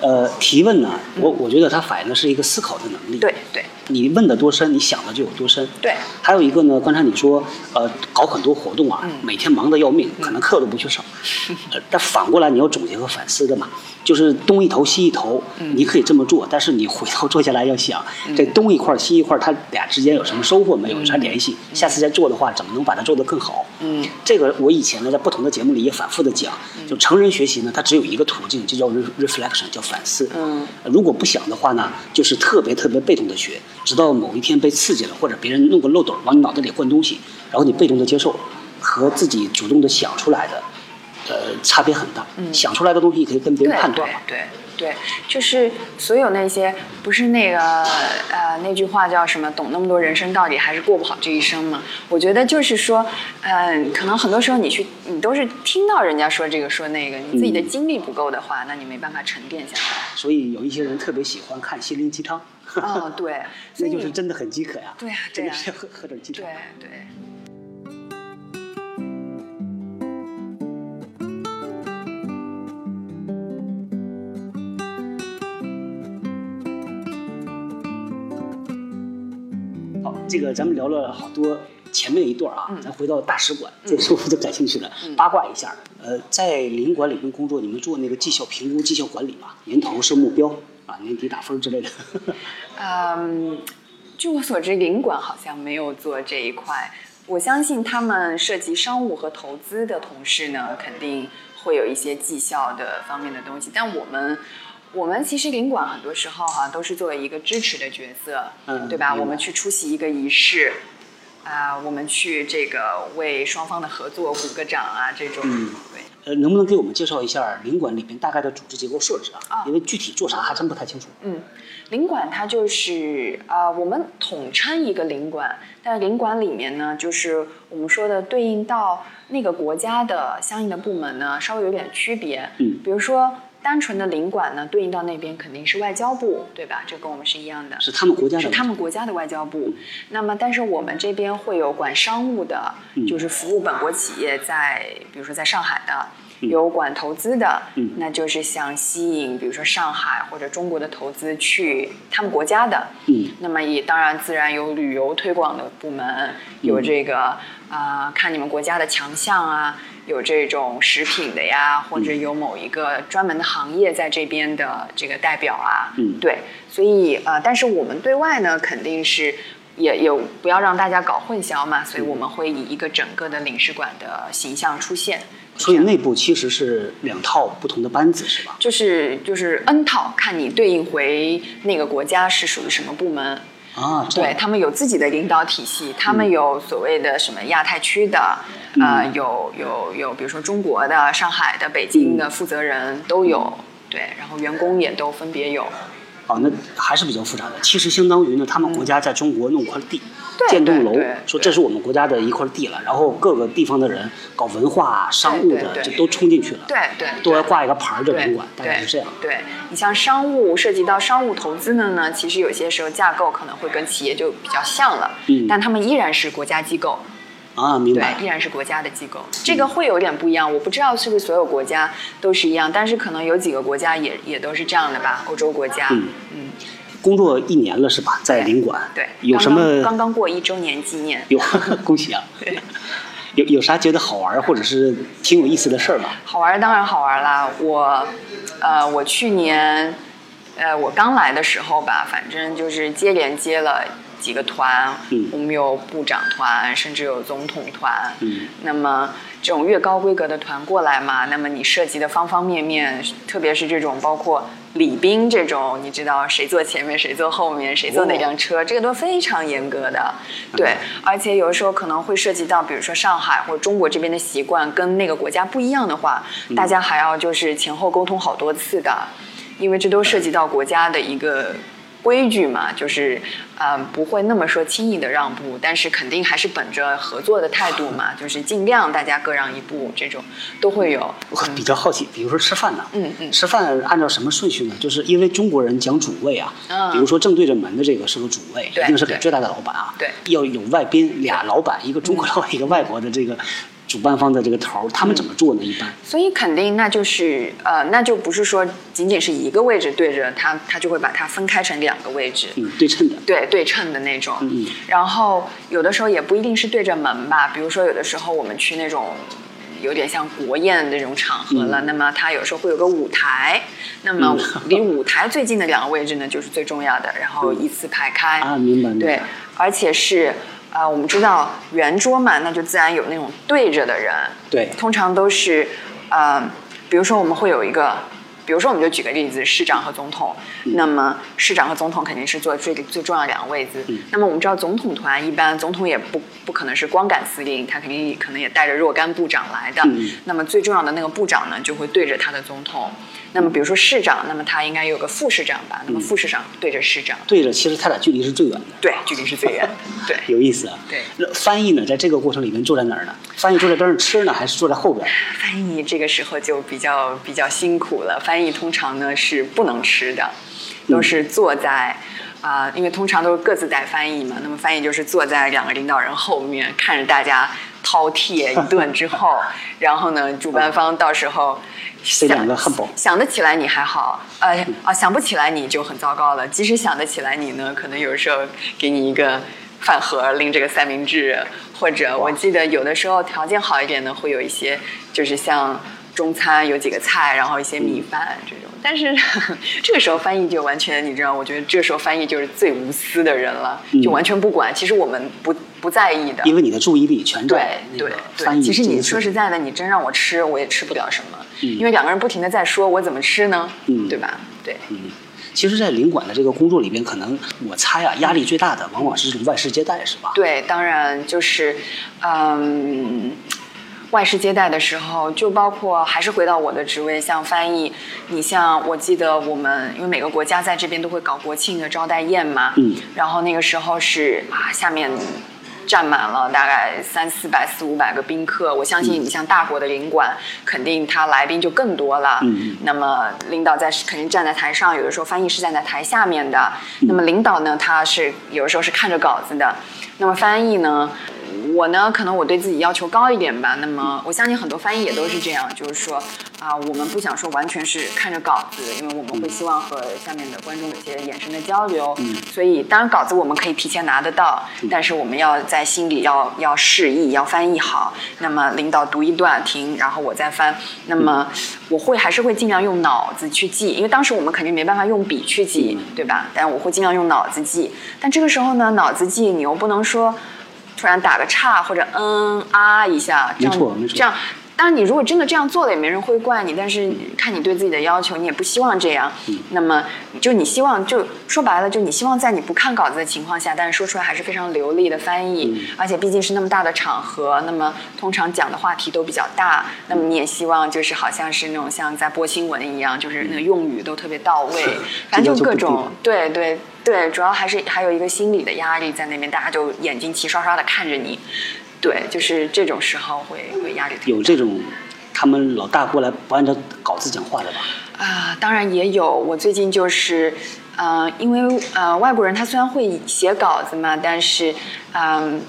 呃，提问呢，我我觉得它反映的是一个思考的能力。对对。你问的多深，你想的就有多深。对。还有一个呢，刚才你说，呃，搞很多活动啊，每天忙得要命，可能课都不去上。呃，但反过来你要总结和反思的嘛。就是东一头西一头，你可以这么做，但是你回头坐下来要想，这东一块西一块，它俩之间有什么收获没有？啥联系？下次再做的话，怎么能把它做得更好？嗯，这个我以前呢在不同的节目里也反复的讲，就成人学习呢，它只有一个途径，就叫 reflection，叫反思。嗯，如果不想的话呢，就是特别特别被动的学，直到某一天被刺激了，或者别人弄个漏斗往你脑袋里灌东西，然后你被动的接受，和自己主动的想出来的。呃，差别很大。嗯，想出来的东西可以跟别人判断。对对，就是所有那些不是那个呃那句话叫什么？懂那么多人生到底还是过不好这一生嘛？我觉得就是说，嗯，可能很多时候你去，你都是听到人家说这个说那个，你自己的经历不够的话，那你没办法沉淀下来。所以有一些人特别喜欢看心灵鸡汤。哦，对，那就是真的很饥渴呀。对呀，真的是要喝喝点鸡汤。对对。这个咱们聊了好多前面一段啊，咱回到大使馆，这是我最感兴趣的，八卦一下。呃，在领馆里面工作，你们做那个绩效评估、绩效管理嘛？年头设目标啊，年底打分之类的。嗯，据我所知，领馆好像没有做这一块。我相信他们涉及商务和投资的同事呢，肯定会有一些绩效的方面的东西。但我们。我们其实领馆很多时候哈都是作为一个支持的角色，嗯，对吧？我们去出席一个仪式，啊，我们去这个为双方的合作鼓个掌啊，这种，对。呃，能不能给我们介绍一下领馆里边大概的组织结构设置啊？啊，因为具体做啥还真不太清楚。嗯，领馆它就是啊，我们统称一个领馆，但领馆里面呢，就是我们说的对应到那个国家的相应的部门呢，稍微有点区别。嗯，比如说。单纯的领馆呢，对应到那边肯定是外交部，对吧？这跟我们是一样的，是他们国家的，是他们国家的外交部。那么，但是我们这边会有管商务的，就是服务本国企业在，比如说在上海的，有管投资的，那就是想吸引，比如说上海或者中国的投资去他们国家的。嗯，那么也当然自然有旅游推广的部门，有这个啊，看你们国家的强项啊。有这种食品的呀，或者有某一个专门的行业在这边的这个代表啊，嗯，对，所以呃，但是我们对外呢，肯定是也有不要让大家搞混淆嘛，所以我们会以一个整个的领事馆的形象出现。所以内部其实是两套不同的班子，是吧？就是就是 N 套，看你对应回那个国家是属于什么部门。啊，对他们有自己的领导体系，他们有所谓的什么亚太区的，啊，有有有，比如说中国的、上海的、北京的负责人都有，对，然后员工也都分别有。哦，那还是比较复杂的。其实相当于呢，他们国家在中国弄块地，建栋楼，说这是我们国家的一块地了。然后各个地方的人搞文化、商务的，就都冲进去了。对对，都要挂一个牌儿的领馆，大概是这样。对你像商务涉及到商务投资的呢，其实有些时候架构可能会跟企业就比较像了，嗯，但他们依然是国家机构。啊，明白。对，依然是国家的机构，这个会有点不一样。我不知道是不是所有国家都是一样，但是可能有几个国家也也都是这样的吧，欧洲国家。嗯嗯。工作一年了是吧？在领馆。对。有什么？刚刚过一周年纪念。有，恭喜啊！对。有有啥觉得好玩或者是挺有意思的事儿吗？好玩当然好玩啦，我，呃，我去年，呃，我刚来的时候吧，反正就是接连接了几个团，嗯。我们有部长团，甚至有总统团，嗯。那么这种越高规格的团过来嘛，那么你涉及的方方面面，特别是这种包括礼宾这种，你知道谁坐前面，谁坐后面，谁坐哪辆车，这个都非常严格的。对，而且有的时候可能会涉及到，比如说上海或者中国这边的习惯跟那个国家不一样的话，大家还要就是前后沟通好多次的，因为这都涉及到国家的一个。规矩嘛，就是，呃、不会那么说轻易的让步，但是肯定还是本着合作的态度嘛，就是尽量大家各让一步，这种都会有。我比较好奇，比如说吃饭呢，嗯嗯。吃饭按照什么顺序呢？就是因为中国人讲主位啊，嗯。比如说正对着门的这个是个主位，一定是给最大的老板啊，对。要有外宾俩老板，一个中国老板，一个外国的这个主办方的这个头，他们怎么做呢？一般。所以肯定那就是呃，那就不是说仅仅是一个位置对着它，它就会把它分开成两个位置。嗯对称的，对对称的那种，嗯。然后有的时候也不一定是对着门吧，比如说有的时候我们去那种有点像国宴的这种场合了，嗯。那么它有时候会有个舞台，那么嗯。离舞台最近的两个位置呢就是最重要的，然后依次排开。啊，明白明对白，，而且是呃，我们知道圆桌嘛，那就自然有那种对着的人，对通常都是呃，比如说我们会有一个。比如说，我们就举个例子，市长和总统。嗯那么，市长和总统肯定是坐最最重要的两个位置。嗯那么，我们知道总统团一般，总统也不不可能是光杆司令，他肯定可能也带着若干部长来的。嗯那么，最重要的那个部长呢，就会对着他的总统。那么，比如说市长，那么他应该有个副市长吧？那么副市长对着市长，对着其实他俩距离是最远的，对，距离是最远的。对。有意思啊。对那翻译呢，在这个过程里面坐在哪儿呢？翻译坐在边上吃呢，还是坐在后边？翻译这个时候就比较比较辛苦了。翻译通常呢是不能吃的，都是坐在啊、因为通常都是各自带翻译嘛。那么翻译就是坐在两个领导人后面，看着大家饕餮一顿之后，然后呢，主办方到时候塞两个汉堡想得起来你还好，呃啊想不起来你就很糟糕了。即使想得起来你呢，可能有时候给你一个饭盒，拎着个三明治，或者我记得有的时候条件好一点的会有一些，就是像中餐有几个菜，然后一些米饭这种。但是 这个时候翻译就完全，你知道，我觉得这个时候翻译就是最无私的人了，就完全不管。其实我们不不在意的，因为你的注意力全对在那对个翻译对，其实你说实在的，你真让我吃，我也吃不了什么，因为两个人不停的在说，我怎么吃呢？嗯对吧？对，其实，在领馆的这个工作里边，可能我猜啊，压力最大的往往是这种外事接待，是吧？对，当然就是，嗯，外事接待的时候，就包括还是回到我的职位，像翻译，你像我记得我们，因为每个国家在这边都会搞国庆的招待宴嘛，嗯，然后那个时候是啊，下面。站满了大概三四百、四五百个宾客，我相信你像大国的领馆，肯定他来宾就更多了。嗯那么领导在肯定站在台上，有的时候翻译是站在台下面的。那么领导呢，他是有的时候是看着稿子的。那么翻译呢，我呢可能我对自己要求高一点吧。那么我相信很多翻译也都是这样，就是说啊，我们不想说完全是看着稿子，因为我们会希望和下面的观众有些眼神的交流。所以当然稿子我们可以提前拿得到，但是我们要在心里要要示意，要翻译好。那么领导读一段停，然后我再翻。那么我会还是会尽量用脑子去记，因为当时我们肯定没办法用笔去记，对吧？但我会尽量用脑子记。但这个时候呢，脑子记你又不能说突然打个岔或者嗯啊一下，这样没错没错这样。当然，你如果真的这样做了，也没人会怪你。但是看你对自己的要求，你也不希望这样。那么，就你希望，就说白了，就你希望在你不看稿子的情况下，但是说出来还是非常流利的翻译。而且毕竟是那么大的场合，那么通常讲的话题都比较大。那么你也希望就是好像是那种像在播新闻一样，就是那个用语都特别到位。反正就各种对对对，主要还是还有一个心理的压力在那边，大家就眼睛齐刷刷的看着你。对，就是这种时候会会压力特别大有这种他们老大过来不按照稿子讲话的吧？啊、当然也有。我最近就是，呃，因为呃，外国人他虽然会写稿子嘛，但是，嗯、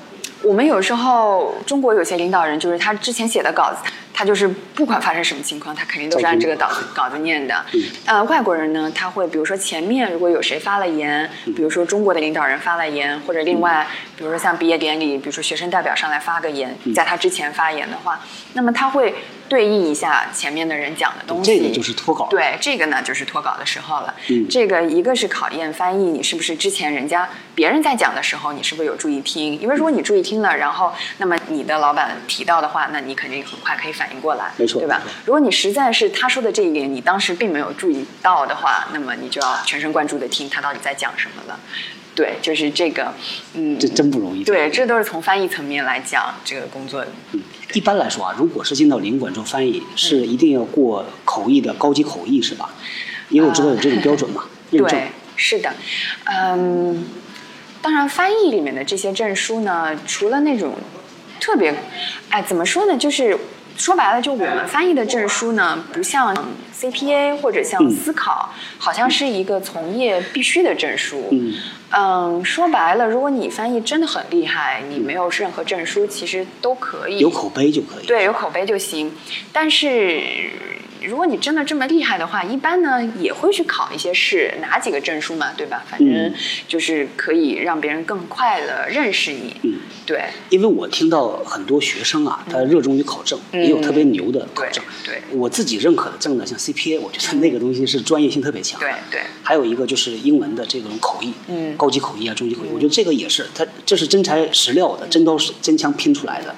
我们有时候中国有些领导人就是他之前写的稿子，就是不管发生什么情况，他肯定都是按这个稿子稿子念的。呃，外国人呢，他会比如说前面如果有谁发了言，比如说中国的领导人发了言，或者另外比如说像毕业典礼，比如说学生代表上来发个言，在他之前发言的话，那么他会对应一下前面的人讲的东西。这个就是脱稿。对，这个呢就是脱稿的时候了。嗯这个一个是考验翻译，你是不是之前人家别人在讲的时候，你是不是有注意听？因为如果你注意听了，然后那么你的老板提到的话，那你肯定很快可以反应过来，没错对吧？如果你实在是他说的这一点，你当时并没有注意到的话，那么你就要全神贯注的听他到底在讲什么了。对，就是这个，嗯，这真不容易。对，这都是从翻译层面来讲这个工作。嗯，一般来说啊，如果是进到领馆做翻译，是一定要过口译的高级口译是吧？因为我知道有这种标准嘛，认证对。，是的，嗯，当然，翻译里面的这些证书呢，除了那种特别，哎，怎么说呢？就是说白了，就我们翻译的证书呢，不像 CPA 或者像嗯思考，好像是一个从业必须的证书。嗯嗯，说白了，如果你翻译真的很厉害，你没有任何证书，其实都可以。有口碑就可以。对，有口碑就行。但是如果你真的这么厉害的话，一般呢也会去考一些试，拿几个证书嘛，对吧？反正嗯就是可以让别人更快的认识你。嗯，对，因为我听到很多学生啊，他热衷于考证，也有特别牛的考证。嗯对我自己认可的证呢，像 CPA，我觉得那个东西是专业性特别强。对对还有一个就是英文的这种口译，嗯高级口译啊，中级口译，我觉得这个也是，它这是真材实料的，真刀实真枪拼出来的。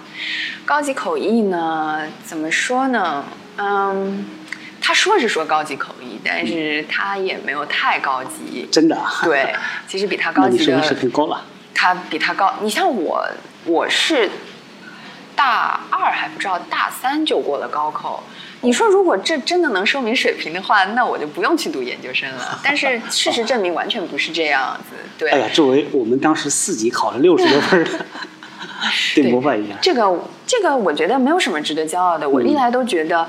高级口译呢，怎么说呢？嗯，他说是说高级口译，但是他也没有太高级。真的啊。对，其实比他高级的 水平高了？他比他高。你像我，我是大二还不知道，大三就过了高考。你说如果这真的能说明水平的话，那我就不用去读研究生了。但是事实证明完全不是这样子。对，哎呀，作为我们当时四级考了六十多分的，对模范一下。这个这个，我觉得没有什么值得骄傲的。我历来都觉得。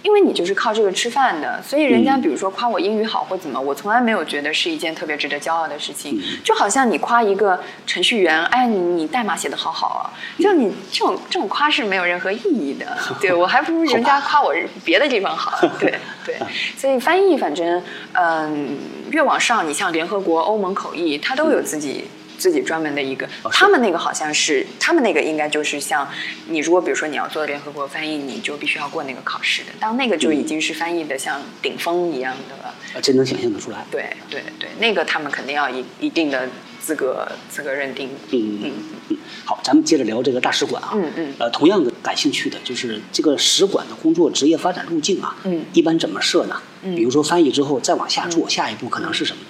因为你就是靠这个吃饭的，所以人家嗯比如说夸我英语好或怎么，我从来没有觉得是一件特别值得骄傲的事情。嗯就好像你夸一个程序员，哎，你你代码写得好好啊，就你这种这种夸是没有任何意义的。对我还不如人家夸我别的地方好。对对，所以翻译反正嗯，越往上，你像联合国、欧盟口译，它都有自己。自己专门的一个，哦他们那个好像是，他们那个应该就是像你如果比如说你要做联合国翻译，你就必须要过那个考试的，当那个就已经是翻译的像顶峰一样的了。啊，这能想象得出来。对对对，那个他们肯定要一一定的资格资格认定。嗯嗯嗯，好，咱们接着聊这个大使馆啊。嗯嗯呃，同样的感兴趣的就是这个使馆的工作职业发展路径啊。嗯一般怎么设呢？嗯比如说翻译之后再往下做，下一步可能是什么呢？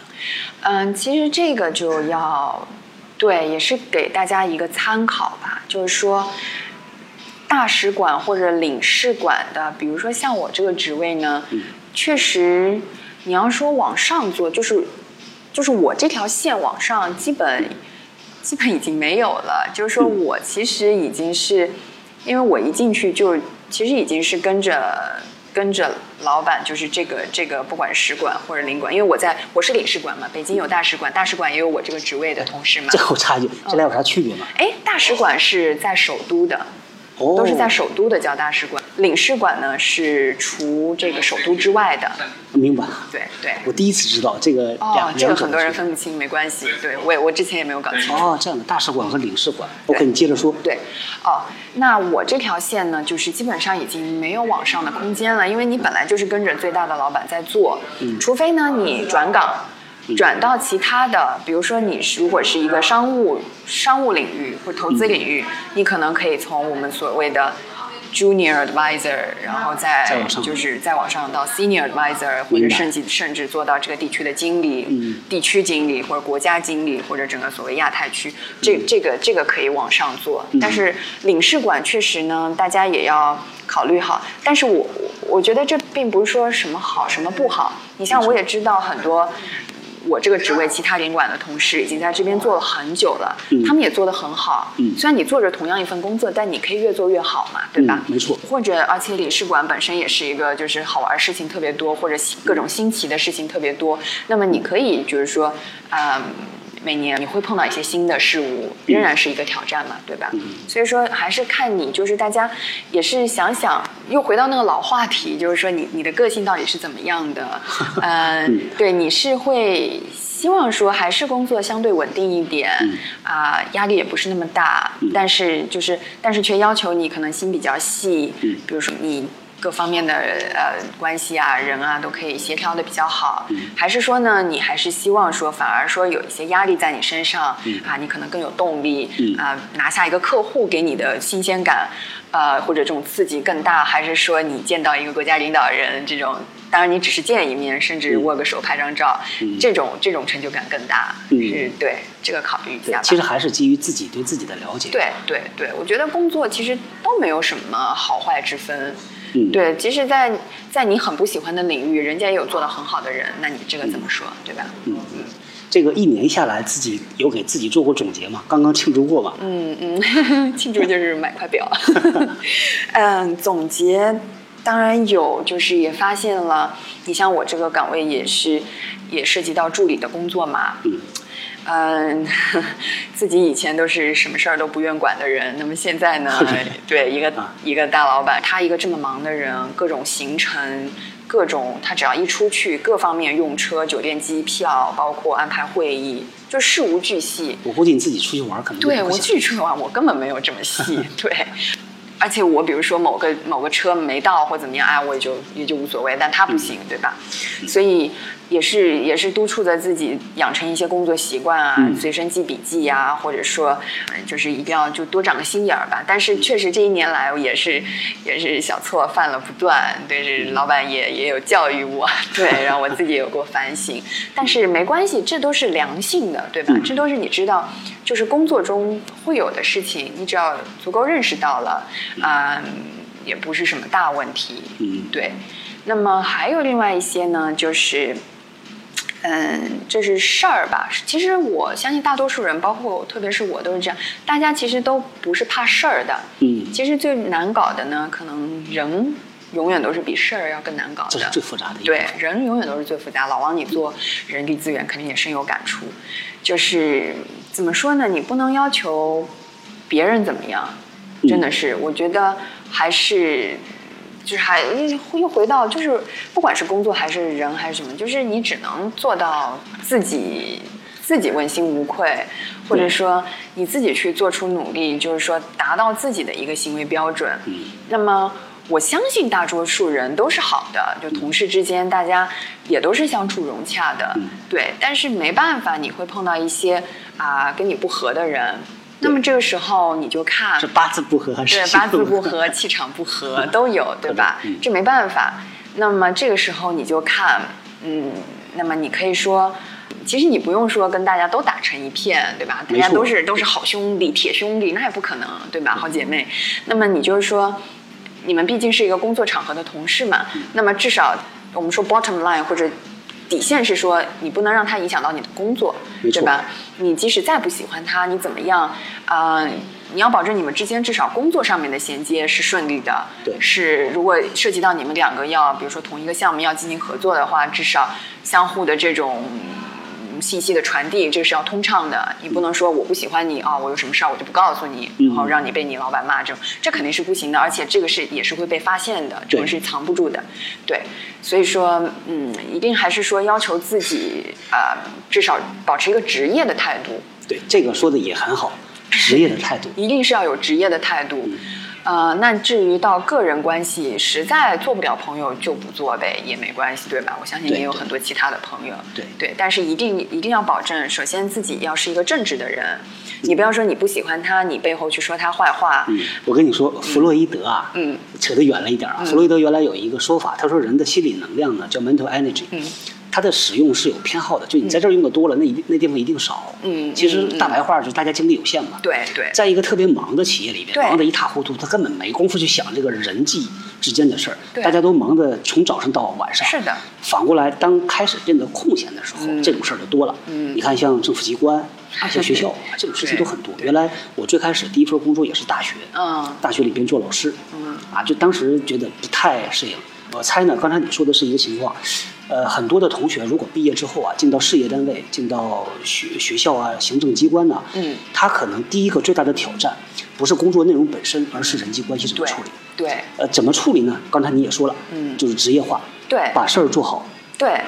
嗯，其实这个就要，对，也是给大家一个参考吧。就是说，大使馆或者领事馆的，比如说像我这个职位呢，嗯确实，你要说往上做，就是就是我这条线往上，基本基本已经没有了。就是说嗯我其实已经是，因为我一进去就其实已经是跟着跟着老板，就是这个这个不管使馆或者领馆，因为我在我是领事馆嘛，北京有大使馆，大使馆也有我这个职位的同事嘛这。有差距，这俩有啥区别吗？哎，大使馆是在首都的，哦，都是在首都的叫大使馆，领事馆呢是除这个首都之外的。明白。对对。我第一次知道这个哦两，这个很多人分不清，没关系。对我也我之前也没有搞清楚。哦，这样的大使馆和领事馆。OK，你接着说。对，哦，那我这条线呢，就是基本上已经没有往上的空间了，因为你本来就是跟着最大的老板在做，嗯除非呢你转岗，转到其他的，比如说你是如果是一个商务商务领域或投资领域，你可能可以从我们所谓的。Junior advisor，然后再就是再往上到 Senior advisor，或者甚至甚至做到这个地区的经理、嗯地区经理或者国家经理或者整个所谓亚太区，这这个这个可以往上做。嗯但是领事馆确实呢，大家也要考虑好。但是我我我觉得这并不是说什么好什么不好。你像我也知道很多。我这个职位，其他领馆的同事已经在这边做了很久了，嗯他们也做得很好。嗯虽然你做着同样一份工作，但你可以越做越好嘛，对吧？嗯没错或者，而且领事馆本身也是一个就是好玩事情特别多，或者新各种新奇的事情特别多。那么你可以就是说，嗯。每年你会碰到一些新的事物，仍然是一个挑战嘛，对吧？所以说还是看你，就是大家也是想想，又回到那个老话题，就是说你你的个性到底是怎么样的？嗯，对，你是会希望说还是工作相对稳定一点，啊，压力也不是那么大，但是就是但是却要求你可能心比较细，比如说你。各方面的呃关系啊，人啊都可以协调的比较好，还是说呢，你还是希望说，反而说有一些压力在你身上啊，你可能更有动力啊，拿下一个客户给你的新鲜感，呃或者这种刺激更大，还是说你见到一个国家领导人这种，当然你只是见一面，甚至握个手拍张照，这种这种成就感更大，是对这个考虑一下。其实还是基于自己对自己的了解。对对对，我觉得工作其实都没有什么好坏之分。对，即使在在你很不喜欢的领域，人家也有做的很好的人，那你这个怎么说，对吧？嗯嗯，这个一年下来，自己有给自己做过总结吗？刚刚庆祝过吧？嗯嗯，庆祝就是买块表。嗯，总结当然有，就是也发现了，你像我这个岗位也是也涉及到助理的工作嘛。嗯。嗯，自己以前都是什么事儿都不愿管的人，那么现在呢？对，一个一个大老板，他一个这么忙的人，各种行程，各种他只要一出去，各方面用车、酒店、机票，包括安排会议，就事无巨细。我估计你自己出去玩可能对我自己出去玩，我根本没有这么细。对。而且我比如说某个某个车没到或怎么样，哎，我也就也就无所谓，但他不行，对吧？所以也是也是督促着自己养成一些工作习惯啊，随身记笔记呀，或者说就是一定要就多长个心眼儿吧。但是确实这一年来也是也是小错犯了不断，对，是老板也也有教育我，对，然后我自己也有过反省。但是没关系，这都是良性的，对吧？这都是你知道。就是工作中会有的事情，你只要足够认识到了，嗯，也不是什么大问题。嗯，对。那么还有另外一些呢，就是，嗯，这是事儿吧？其实我相信大多数人，包括特别是我，都是这样。大家其实都不是怕事儿的。嗯。其实最难搞的呢，可能人永远都是比事儿要更难搞的。这是最复杂的。对，人永远都是最复杂。老王，你做人力资源肯定也深有感触，就是。怎么说呢？你不能要求别人怎么样，真的是，我觉得还是就是还又回到就是，不管是工作还是人还是什么，就是你只能做到自己自己问心无愧，或者说你自己去做出努力，就是说达到自己的一个行为标准。那么我相信大多数人都是好的，就同事之间大家也都是相处融洽的，对。但是没办法，你会碰到一些。啊，跟你不合的人，那么这个时候你就看，是八字不合还是对八字不合、气场不合 都有，对吧？这没办法。那么这个时候你就看，嗯，那么你可以说，其实你不用说跟大家都打成一片，对吧？大家都是都是好兄弟、铁兄弟，那也不可能，对吧？好姐妹。那么你就是说，你们毕竟是一个工作场合的同事嘛，那么至少我们说 bottom line 或者。底线是说，你不能让他影响到你的工作，对吧？你即使再不喜欢他，你怎么样？啊，你要保证你们之间至少工作上面的衔接是顺利的。对，是如果涉及到你们两个要，比如说同一个项目要进行合作的话，至少相互的这种。信息的传递，这个是要通畅的。你不能说我不喜欢你啊，我有什么事儿我就不告诉你，然后让你被你老板骂，这种这肯定是不行的。而且这个是也是会被发现的，这个是藏不住的。对，所以说，嗯，一定还是说要求自己呃，至少保持一个职业的态度。对，这个说的也很好，职业的态度一定是要有职业的态度。呃，那至于到个人关系，实在做不了朋友就不做呗，也没关系，对吧？我相信也有很多其他的朋友。对对，但是一定一定要保证，首先自己要是一个正直的人，你不要说你不喜欢他，你背后去说他坏话。嗯，我跟你说，弗洛伊德啊，嗯，扯得远了一点啊。弗洛伊德原来有一个说法，他说人的心理能量呢叫 mental energy。嗯。它的使用是有偏好的，就你在这儿用的多了，那那地方一定少。嗯，其实大白话就是大家精力有限嘛。对对。在一个特别忙的企业里边，忙得一塌糊涂，他根本没工夫去想这个人际之间的事儿。大家都忙得从早上到晚上。是的。反过来，当开始变得空闲的时候，这种事儿就多了。嗯。你看，像政府机关、像学校，这种事情都很多。原来我最开始第一份工作也是大学。嗯。大学里边做老师。嗯。啊，就当时觉得不太适应。我猜呢，刚才你说的是一个情况，呃，很多的同学如果毕业之后啊，进到事业单位、进到学学校啊、行政机关呢，嗯，他可能第一个最大的挑战，不是工作内容本身，而是人际关系怎么处理。对呃，怎么处理呢？刚才你也说了，嗯就是职业化，对把事儿做好，对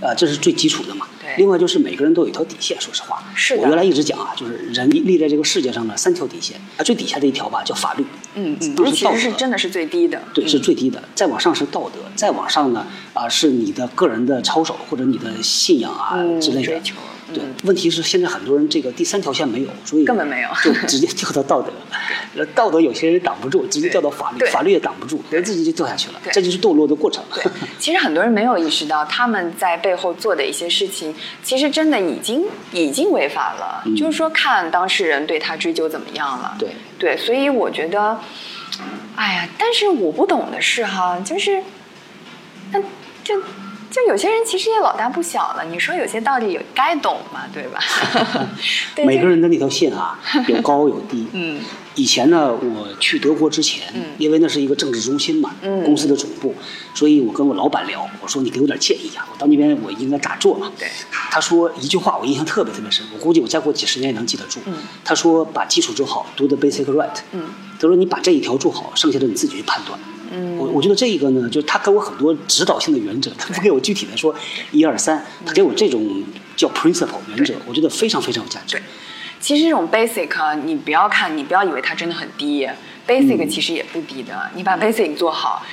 呃，这是最基础的嘛。对另外就是每个人都有一条底线，说实话。是的我原来一直讲啊，就是人立在这个世界上呢，三条底线啊，最底下的一条吧叫法律，嗯嗯，其实是真的是最低的。对，嗯是最低的。再往上是道德，再往上呢啊是你的个人的操守或者你的信仰啊嗯之类的追求对嗯，问题是现在很多人这个第三条线没有，所以根本没有就直接掉到道德。呃道德有些人挡不住，直接掉到法律，法律也挡不住，对人自己就掉下去了。这就是堕落的过程。对，其实很多人没有意识到，他们在背后做的一些事情，其实真的已经已经违法了。嗯就是说，看当事人对他追究怎么样了。对对，所以我觉得，哎呀，但是我不懂的是哈，就是，那就就有些人其实也老大不小了，你说有些道理也该懂嘛，对吧？对每个人的那条线啊，有高有低。嗯以前呢，我去德国之前，嗯因为那是一个政治中心嘛，嗯公司的总部，所以我跟我老板聊，我说你给我点建议啊，我到那边我应该咋做嘛？对他说一句话我印象特别特别深，我估计我再过几十年也能记得住。嗯他说把基础做好，do the basic right。嗯他说你把这一条做好，剩下的你自己去判断。嗯我我觉得这一个呢，就是他给我很多指导性的原则，他不给我具体的说一二三，他给我这种叫 principle 原则，我觉得非常非常有价值对。其实这种 basic 啊你不要看，你不要以为它真的很低，basic 嗯其实也不低的。你把 basic 做好，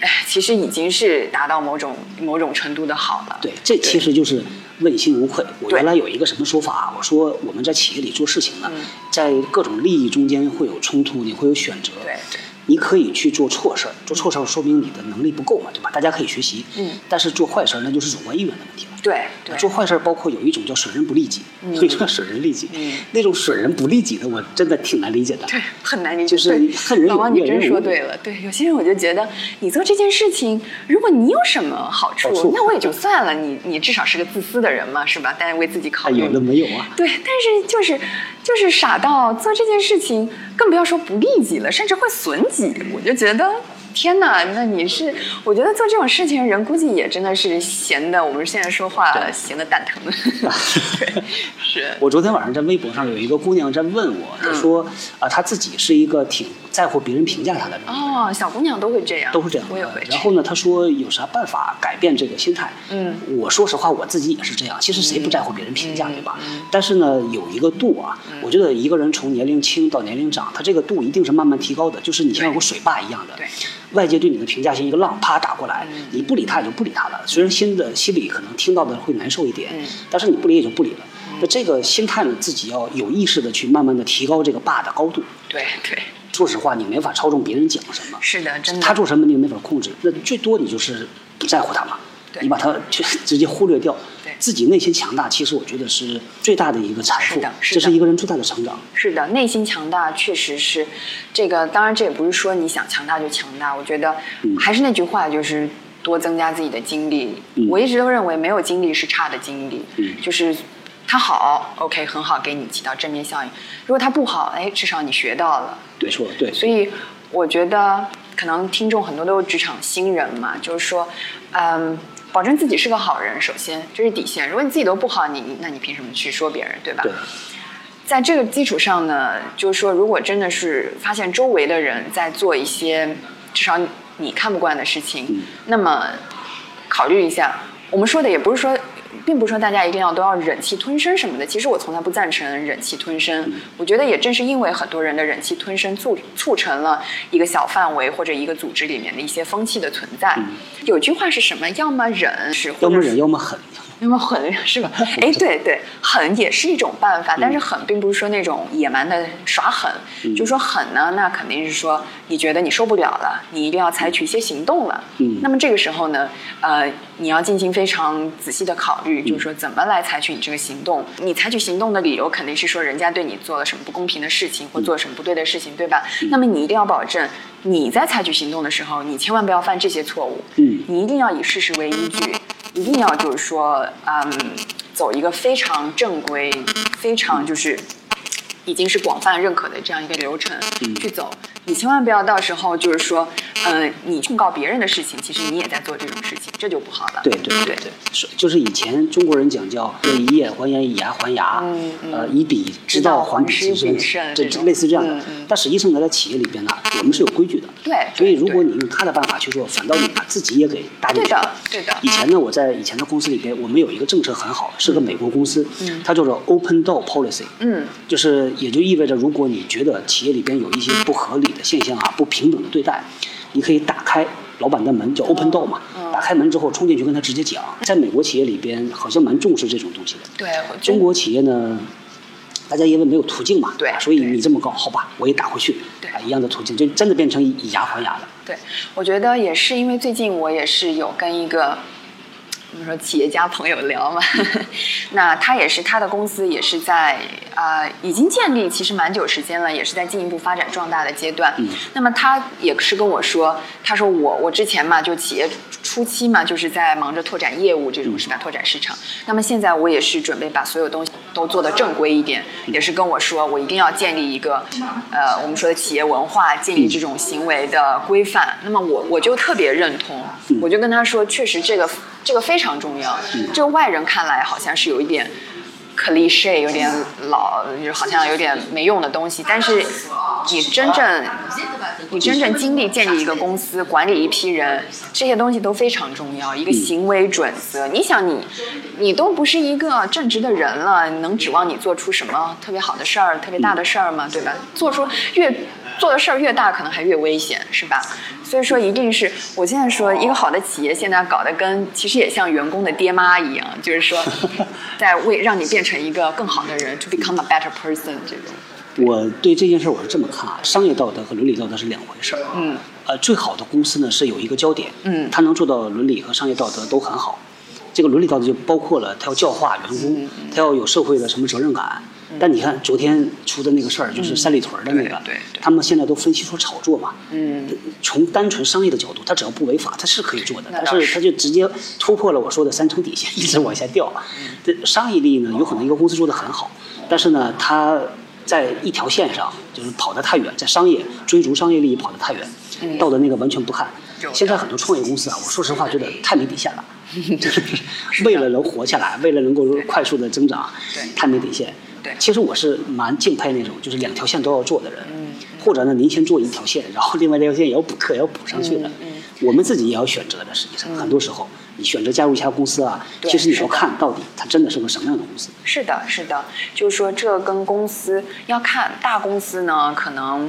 哎，其实已经是达到某种某种程度的好了。对，这其实就是问心无愧。我原来有一个什么说法，我说我们在企业里做事情呢，嗯在各种利益中间会有冲突，你会有选择。对对你可以去做错事儿，做错事儿说明你的能力不够嘛，对吧？大家可以学习。嗯但是做坏事儿那就是主观意愿的问题了。对对，做坏事儿包括有一种叫损人不利己，嗯所以说损人利己。嗯那种损人不利己的，我真的挺难理解的。对，很难理解。就是对恨人有老王，你真说对了。对，有些人我就觉得，你做这件事情，如果你有什么好处，好处那我也就算了。你你至少是个自私的人嘛，是吧？但是为自己考虑。哎有的没有啊。对，但是就是就是傻到做这件事情，更不要说不利己了，甚至会损我就觉得。天哪，那你是？我觉得做这种事情的人，估计也真的是闲的。我们现在说话闲的蛋疼。对，是。我昨天晚上在微博上有一个姑娘在问我，她说啊，她自己是一个挺在乎别人评价她的人。哦，小姑娘都会这样，都会这样的。我也会。然后呢，她说有啥办法改变这个心态？嗯，我说实话，我自己也是这样。其实谁不在乎别人评价，嗯对吧嗯？但是呢，有一个度啊。我觉得一个人从年龄轻到年龄长，他这个度一定是慢慢提高的。就是你像有个水坝一样的对，外界对你的评价像一个浪啪打过来嗯，你不理他也就不理他了。虽然心的心里可能听到的会难受一点嗯，但是你不理也就不理了。那这个心态呢，自己要有意识的去慢慢的提高这个坝的高度。对对，说实话，你没法操纵别人讲什么，是的，真的。他做什么你也没法控制，那最多你就是不在乎他嘛，对你把他就 直接忽略掉对，自己内心强大，其实我觉得是最大的一个财富是的，是这是一个人最大的成长。是的，内心强大确实是这个。当然，这也不是说你想强大就强大。我觉得嗯还是那句话，就是多增加自己的经历。嗯我一直都认为，没有经历是差的经历。嗯就是它好，OK，很好，给你起到正面效应。如果它不好，哎，至少你学到了。没错，对，所以我觉得，可能听众很多都是职场新人嘛，就是说，嗯，保证自己是个好人，首先这是底线。如果你自己都不好，你那你凭什么去说别人，对吧？对，在这个基础上呢，就是说，如果真的是发现周围的人在做一些至少你看不惯的事情，嗯那么考虑一下。我们说的也不是说，并不是说大家一定要都要忍气吞声什么的。其实我从来不赞成忍气吞声。我觉得也正是因为很多人的忍气吞声，促促成了一个小范围或者一个组织里面的一些风气的存在。有句话是什么？要么忍是，要么忍，要么狠。那么狠是吧？哎，对对，狠也是一种办法，但是狠并不是说那种野蛮的耍狠，就是说狠呢，那肯定是说你觉得你受不了了，你一定要采取一些行动了。嗯那么这个时候呢，呃，你要进行非常仔细的考虑，就是说怎么来采取你这个行动。你采取行动的理由肯定是说人家对你做了什么不公平的事情，或做了什么不对的事情，对吧？那么你一定要保证你在采取行动的时候，你千万不要犯这些错误。嗯你一定要以事实为依据，一定要就是说，嗯，走一个非常正规、非常就是已经是广泛认可的这样一个流程嗯去走。你千万不要到时候就是说，呃、你控告别人的事情，其实你也在做这种事情，这就不好了。对对对对，是就是以前中国人讲叫以眼还眼，以牙还牙，嗯嗯呃，以彼之道道还彼之身这这类似这样的。但实际上呢，在企业里边呢，我们是有规矩的。对所以如果你用他的办法去做，反倒你把自己也给搭进对的去了。对的以前呢，我在以前的公司里边，我们有一个政策很好，是个美国公司，它叫做 Open Door Policy。嗯，就是也就意味着，如果你觉得企业里边有一些不合理的现象啊、不平等的对待，你可以打开老板的门，叫 Open Door 嘛。嗯打开门之后冲进去跟他直接讲。在美国企业里边，好像蛮重视这种东西的。对，中国企业呢，大家因为没有途径嘛，对啊所以你这么搞，好吧，我也打回去，对啊，一样的途径，就真的变成以以牙还牙了。对，我觉得也是因为最近我也是有跟一个我们说企业家朋友聊嘛，那他也是他的公司也是在啊、呃已经建立其实蛮久时间了，也是在进一步发展壮大的阶段。嗯那么他也是跟我说，他说我我之前嘛就企业初期嘛就是在忙着拓展业务这种是吧，拓展市场。那么现在我也是准备把所有东西都做得正规一点，也是跟我说我一定要建立一个呃我们说的企业文化，建立这种行为的规范。那么我我就特别认同，我就跟他说，确实这个这个非常重要。这外人看来好像是有一点。cliche 有点老，就好像有点没用的东西，但是你真正你真正经历建立一个公司、管理一批人，这些东西都非常重要。一个行为准则，你想你你都不是一个正直的人了，能指望你做出什么特别好的事儿、特别大的事儿吗？对吧？做出越做的事儿越大，可能还越危险，是吧？所以说，一定是我现在说，一个好的企业现在搞得跟其实也像员工的爹妈一样，就是说，在为让你变成一个更好的人，to become a better person 这种。我对这件事我是这么看啊，商业道德和伦理道德是两回事儿。嗯，呃，最好的公司呢是有一个焦点，嗯它能做到伦理和商业道德都很好。这个伦理道德就包括了它要教化员工，嗯它要有社会的什么责任感。但你看昨天出的那个事儿，就是三里屯的那个，他们现在都分析说炒作嘛。嗯，从单纯商业的角度，它只要不违法，它是可以做的。但是是。它就直接突破了我说的三层底线，一直往下掉。这商业利益呢，有可能一个公司做得很好，但是呢，它在一条线上就是跑得太远，在商业追逐商业利益跑得太远，道德那个完全不看。现在很多创业公司啊，我说实话觉得太没底线了，就 是 为了能活下来，为了能够快速的增长，太没底线。对。其实我是蛮敬佩那种就是两条线都要做的人，或者呢，您先做一条线，然后另外这条线也要补课，也要补上去的。我们自己也要选择的，实际上、很多时候，你选择加入一家公司啊，对。其实你要看到底它真的是个什么样的公司。是的，是的，就是说这跟公司要看大公司呢，可能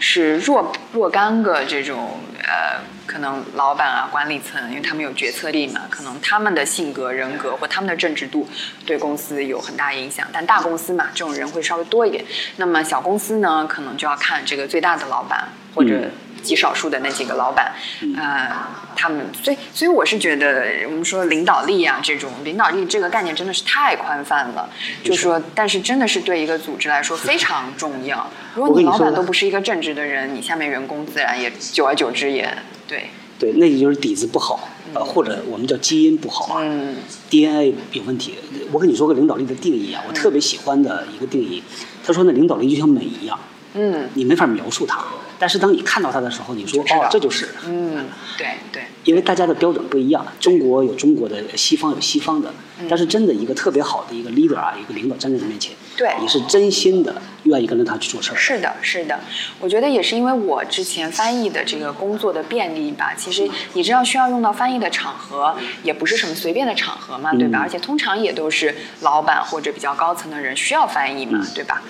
是若若干个这种呃，可能老板啊、管理层，因为他们有决策力嘛，可能他们的性格、人格或他们的正直度对公司有很大影响。但大公司嘛，这种人会稍微多一点。那么小公司呢，可能就要看这个最大的老板或者极少数的那几个老板，呃，他们，所以，所以我是觉得，我们说领导力啊，这种领导力这个概念真的是太宽泛了，就说，但是真的是对一个组织来说非常重要。如果你老板都不是一个正直的人，你下面员工自然也久而久之也对，对，那就是底子不好，呃，或者我们叫基因不好啊、嗯。D n a 有问题。我跟你说个领导力的定义啊，我特别喜欢的一个定义，他说那，领导力就像美一样，嗯。你没法描述它，但是当你看到它的时候，你说哦，这就是。嗯，对对，因为大家的标准不一样，中国有中国的，西方有西方的。但是真的一个特别好的一个 leader 啊，一个领导站在你面前，对你是真心的愿意跟着他去做事儿。是的，是的，我觉得也是因为我之前翻译的这个工作的便利吧。其实你知道，需要用到翻译的场合，也不是什么随便的场合嘛，对吧？嗯而且通常也都是老板或者比较高层的人需要翻译嘛，对吧？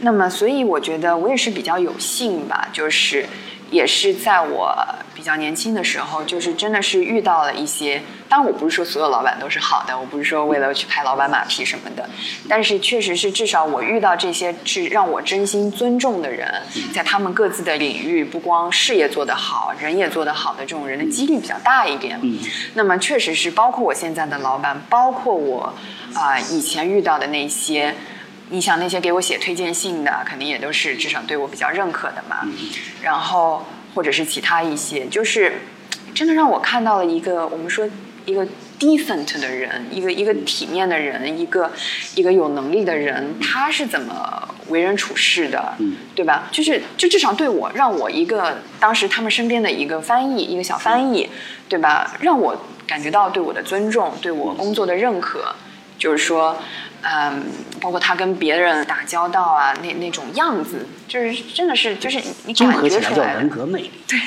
那么，所以我觉得我也是比较有幸吧，就是也是在我比较年轻的时候，就是真的是遇到了一些。当然，我不是说所有老板都是好的，我不是说为了去拍老板马屁什么的，但是确实是至少我遇到这些是让我真心尊重的人，在他们各自的领域，不光事业做得好，人也做得好的这种人的几率比较大一点。嗯那么确实是包括我现在的老板，包括我啊、以前遇到的那些。你想那些给我写推荐信的，肯定也都是至少对我比较认可的嘛。然后或者是其他一些，就是真的让我看到了一个我们说一个 decent 的人，一个一个体面的人，一个一个有能力的人，他是怎么为人处事的，对吧？就是就至少对我，让我一个当时他们身边的一个翻译，一个小翻译，对吧？让我感觉到对我的尊重，对我工作的认可，就是说，嗯，包括他跟别人打交道啊，那那种样子，就是真的是就是你综感合起来叫觉出来的，人格魅力。对，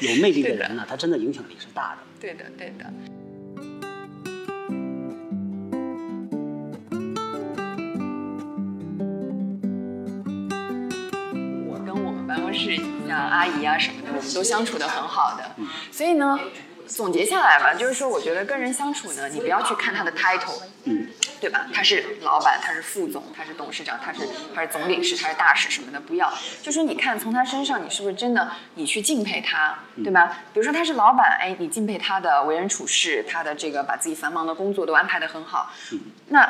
有魅力的人呢，他真的影响力是大的。对的，对的。我跟我们办公室像阿姨啊什么的，我们都相处的很好的。所以呢，总结下来吧，就是说，我觉得跟人相处呢，你不要去看他的 title，嗯，对吧？他是老板，他是副总，他是董事长，他是他是总领事，他是大使什么的，不要。就说你看从他身上，你是不是真的你去敬佩他，对吧？比如说他是老板，哎，你敬佩他的为人处事，他的这个把自己繁忙的工作都安排得很好。那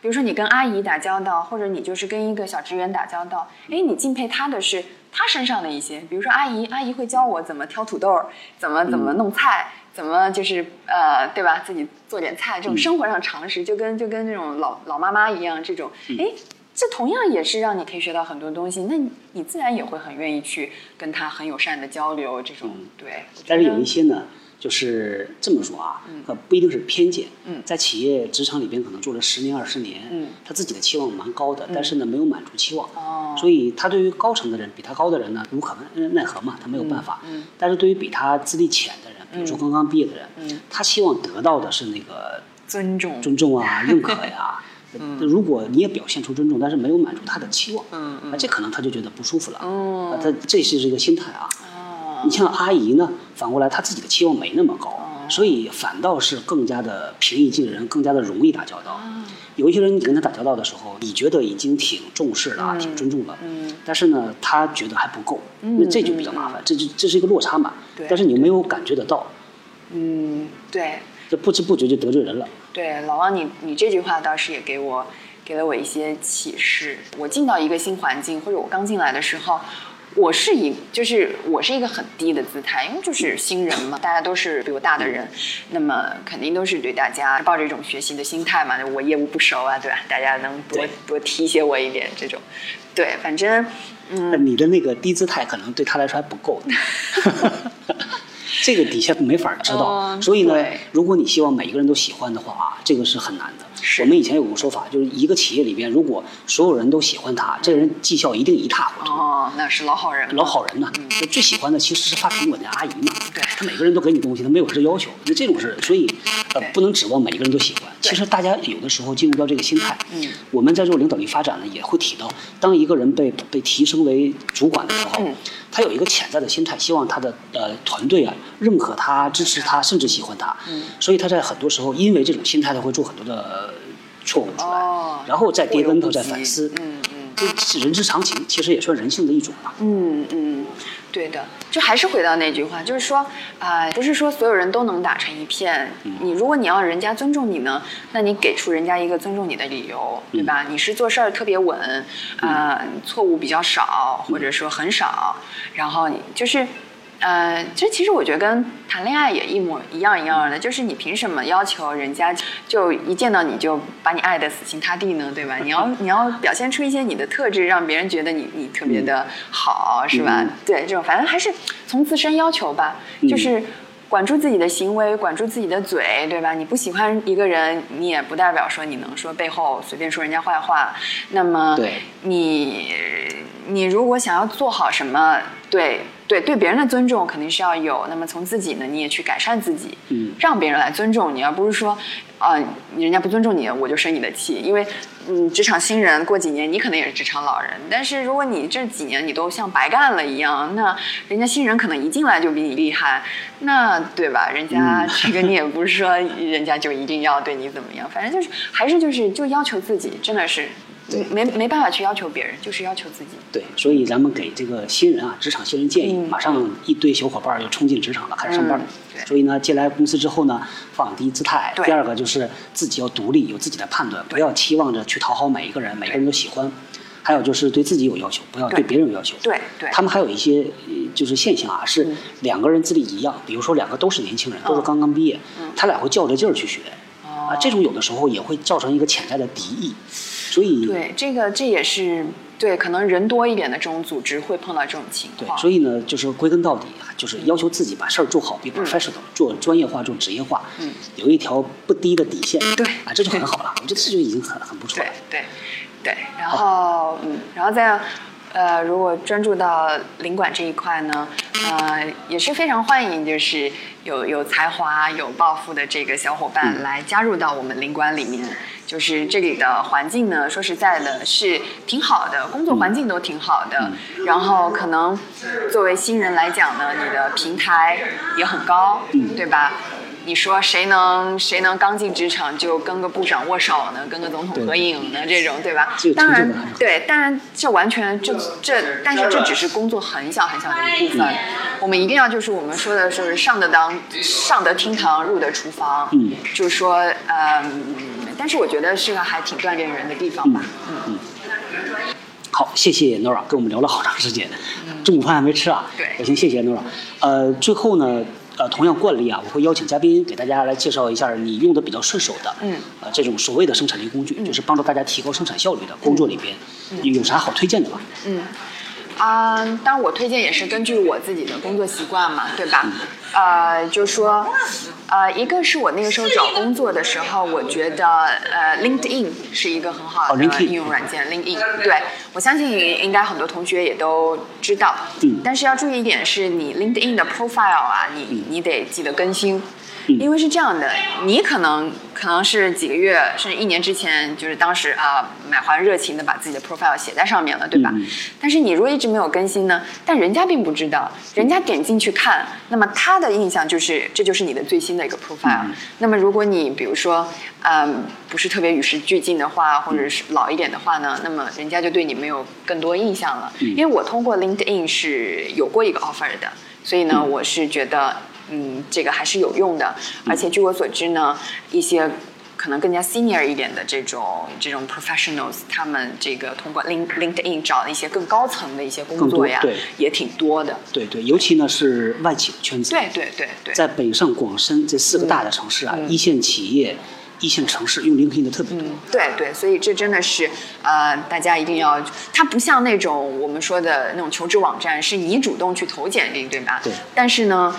比如说你跟阿姨打交道，或者你就是跟一个小职员打交道，哎，你敬佩他的是他身上的一些，比如说阿姨，阿姨会教我怎么挑土豆，怎么怎么弄菜，怎么就是呃，对吧？自己做点菜，这种生活上常识，就跟就跟那种老老妈妈一样，这种，哎。这同样也是让你可以学到很多东西，那你你自然也会很愿意去跟他很友善的交流，这种对。但是有一些呢，就是这么说啊，呃，不一定是偏见。嗯在企业职场里边可能做了十年二十年，嗯他自己的期望蛮高的，但是呢没有满足期望，哦所以他对于高层的人，比他高的人呢无可奈何嘛，他没有办法。嗯嗯但是对于比他资历浅比如说刚刚毕业的人，嗯他希望得到的是那个尊重，尊重啊、认可呀。如果你也表现出尊重，但是没有满足他的期望，嗯嗯那这可能他就觉得不舒服了。嗯啊他这是一个心态啊。哦你像阿姨呢，反过来她自己的期望没那么高，哦所以反倒是更加的平易近人，更加的容易打交道。有一些人你跟他打交道的时候，你觉得已经挺重视了啊，嗯挺尊重了，嗯但是呢，他觉得还不够，嗯那这就比较麻烦，这就这是一个落差嘛。对但是你没有感觉得到，嗯，对这不知不觉就得罪人了。对，老王你你这句话倒是也给我给了我一些启示。我进到一个新环境，或者我刚进来的时候。我是以就是我是一个很低的姿态，因为就是新人嘛，大家都是比我大的人，那么肯定都是对大家抱着一种学习的心态嘛。我业务不熟啊，对吧？大家能多多提携我一点这种，对，反正嗯你的那个低姿态可能对他来说还不够的，这个底下没法知道。嗯所以呢，如果你希望每一个人都喜欢的话啊，这个是很难的。是我们以前有个说法，就是一个企业里边，如果所有人都喜欢他，这个人绩效一定一塌糊涂。哦，那是老好人，老好人呐，就最喜欢的其实是发苹果的阿姨嘛。嗯对他每个人都给你东西，他没有这要求。那这种事，所以呃不能指望每个人都喜欢。其实大家有的时候进入到这个心态，嗯我们在做领导力发展呢，也会提到，当一个人被被提升为主管的时候，嗯他有一个潜在的心态，希望他的呃团队啊认可他、支持他，甚至喜欢他。嗯所以他在很多时候因为这种心态，他会做很多的呃错误出来，哦然后再跌跟头、再反思。嗯嗯这是人之常情，其实也算人性的一种吧。嗯嗯，对的，就还是回到那句话，就是说，啊、不是说所有人都能打成一片。你如果你要人家尊重你呢，那你给出人家一个尊重你的理由，对吧？你是做事儿特别稳，啊、错误比较少，或者说很少，然后你就是。呃，这其实我觉得跟谈恋爱也一模一样一样的，就是你凭什么要求人家就一见到你就把你爱的死心塌地呢？对吧？你要 你要表现出一些你的特质，让别人觉得你你特别的好，是吧？嗯对，这种反正还是从自身要求吧，就是。管住自己的行为，管住自己的嘴，对吧？你不喜欢一个人，你也不代表说你能说背后随便说人家坏话。那么，对你你如果想要做好什么，对对对别人的尊重肯定是要有。那么从自己呢，你也去改善自己，嗯让别人来尊重你，而不是说，啊、人家不尊重你，我就生你的气。因为，嗯，职场新人过几年，你可能也是职场老人，但是如果你这几年你都像白干了一样，那人家新人可能一进来就比你厉害，那对吧？人家这个你也不是说人家就一定要对你怎么样，反正就是还是就是就要求自己，真的是。对。没没办法去要求别人，就是要求自己。对，所以咱们给这个新人啊，职场新人建议，嗯。马上一堆小伙伴儿就冲进职场了，开始上班。对。所以呢，进来公司之后呢，放低姿态。对。第二个就是自己要独立，有自己的判断，不要期望着去讨好每一个人，每个人都喜欢。还有就是对自己有要求，不要对对。别人有要求。对对。他们还有一些呃就是现象啊，是两个人资历一样，比如说两个都是年轻人，都是刚刚毕业，他俩会较着劲儿去学，啊，这种有的时候也会造成一个潜在的敌意，所以对，这个这也是对，可能人多一点的这种组织会碰到这种情对况。，所以呢，就是归根到底，就是要求自己把事儿做好，比 professional 做专业化、做职业化，嗯，有一条不低的底线，对啊，这就很好了，我觉得这就已经很很不错对了。对对，然后嗯，然后再呃，如果专注到领馆这一块呢，呃，也是非常欢迎，就是有有才华、有抱负的这个小伙伴嗯来加入到我们领馆里面。就是这里的环境呢，说实在的，是挺好的，工作环境都挺好的。嗯然后可能作为新人来讲呢，你的平台也很高，嗯对吧？你说谁能谁能刚进职场就跟个部长握手呢？跟个总统合影呢？这种对吧？当然对，当然这完全就这，但是这只是工作很小很小的一部分。我们一定要就是我们说的是上得当上得厅堂，入得厨房。嗯，就是说，嗯，但是我觉得是个还挺锻炼人的地方吧。嗯嗯，好，谢谢 Nora 跟我们聊了好长时间，中午饭还没吃啊。对也行，谢谢 Nora。呃，最后呢，呃，同样惯例啊，我会邀请嘉宾给大家来介绍一下你用的比较顺手的，嗯，呃，这种所谓的生产力工具，就是帮助大家提高生产效率的工作里边，有啥好推荐的吗？啊、当然我推荐也是根据我自己的工作习惯嘛，对吧？呃，就说，呃，一个是我那个时候找工作的时候，我觉得呃，LinkedIn 是一个很好哦的应用软件。LinkedIn，对我相信应该很多同学也都知道。嗯但是要注意一点是，你 LinkedIn 的 profile 啊，你你得记得更新。嗯因为是这样的，你可能可能是几个月甚至一年之前，就是当时啊满怀热情的把自己的 profile 写在上面了，对吧？嗯但是你如果一直没有更新呢，但人家并不知道，人家点进去看，那么他的印象就是这就是你的最新的一个 profile。那么如果你比如说，嗯，不是特别与时俱进的话，或者是老一点的话呢，那么人家就对你没有更多印象了。因为我通过 LinkedIn 是有过一个 offer 的，所以呢，我是觉得。嗯，这个还是有用的，而且据我所知呢，一些可能更加 senior 一点的这种这种 professionals，他们这个通过 Link LinkedIn 找一些更高层的一些工作呀对，也挺多的。对对，尤其呢是外企的圈子，对对对。对，在北上广深这四个大的城市啊，嗯一线企业、一线城市用 LinkedIn 的特别多。嗯，对对，所以这真的是呃，大家一定要，它不像那种我们说的那种求职网站，是你主动去投简历，对吧？对。但是呢，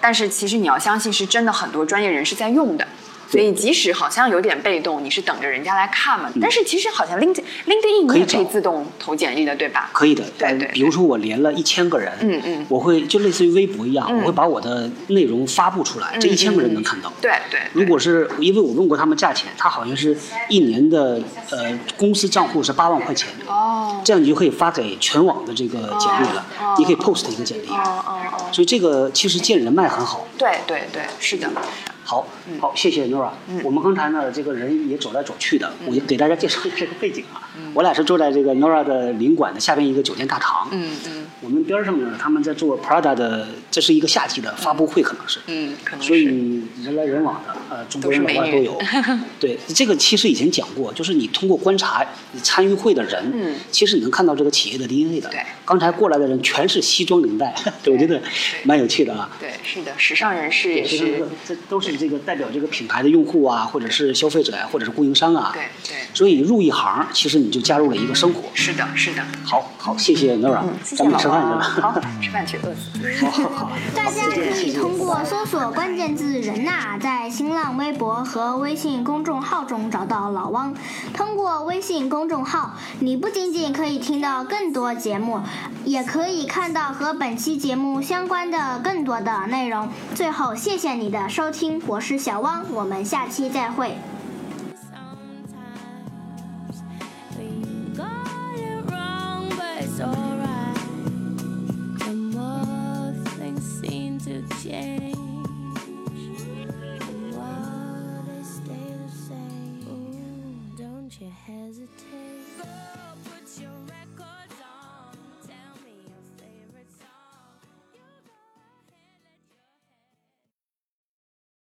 但是其实你要相信，是真的很多专业人士在用的。所以即使好像有点被动，你是等着人家来看嘛，但是其实好像 LinkedIn LinkedIn 你也可以自动投简历的，对吧？可以的，呃对对。比如说我连了一千个人，嗯嗯。我会就类似于微博一样，嗯。我会把我的内容发布出来，这一千个人能看到。对对。对。如果是因为我问过他们价钱，他好像是一年的呃公司账户是八万块钱，哦。这样你就可以发给全网的这个简历了，哦你可以 post 一个简历，哦哦哦，所以这个其实建人脉很好。对对对，是的。好，好，谢谢 Nora。我们刚才呢，这个人也走来走去的，我就给大家介绍一下这个背景啊。我俩是坐在这个 Nora 的领馆的下边一个酒店大堂。嗯嗯我们边上呢，他们在做 Prada 的，这是一个夏季的发布会，可能是。嗯，可能所以。人来人往的，呃，中国人老外都有。对，这个其实以前讲过，就是你通过观察你参与会的人，嗯其实你能看到这个企业的 DNA 的。对刚才过来的人全是西装领带，对，我觉得蛮有趣的啊。对，是的，时尚人士也是个。这都是这个代表这个品牌的用户啊，或者是消费者啊，或者是供应商啊。对对所以入一行，其实你就加入了一个生活。是的，是的。好好，谢谢 Nora，、咱们老吃饭去了。好，吃饭去，饿死。好好好。大家可以通过搜索关键字“人呐”在新浪微博和微信公众号中找到老汪。通过微信公众号，你不仅仅可以听到更多节目，也可以看到和本期节目相关的更多的内容。最后，谢谢你的收听，我是小汪，我们下期再会。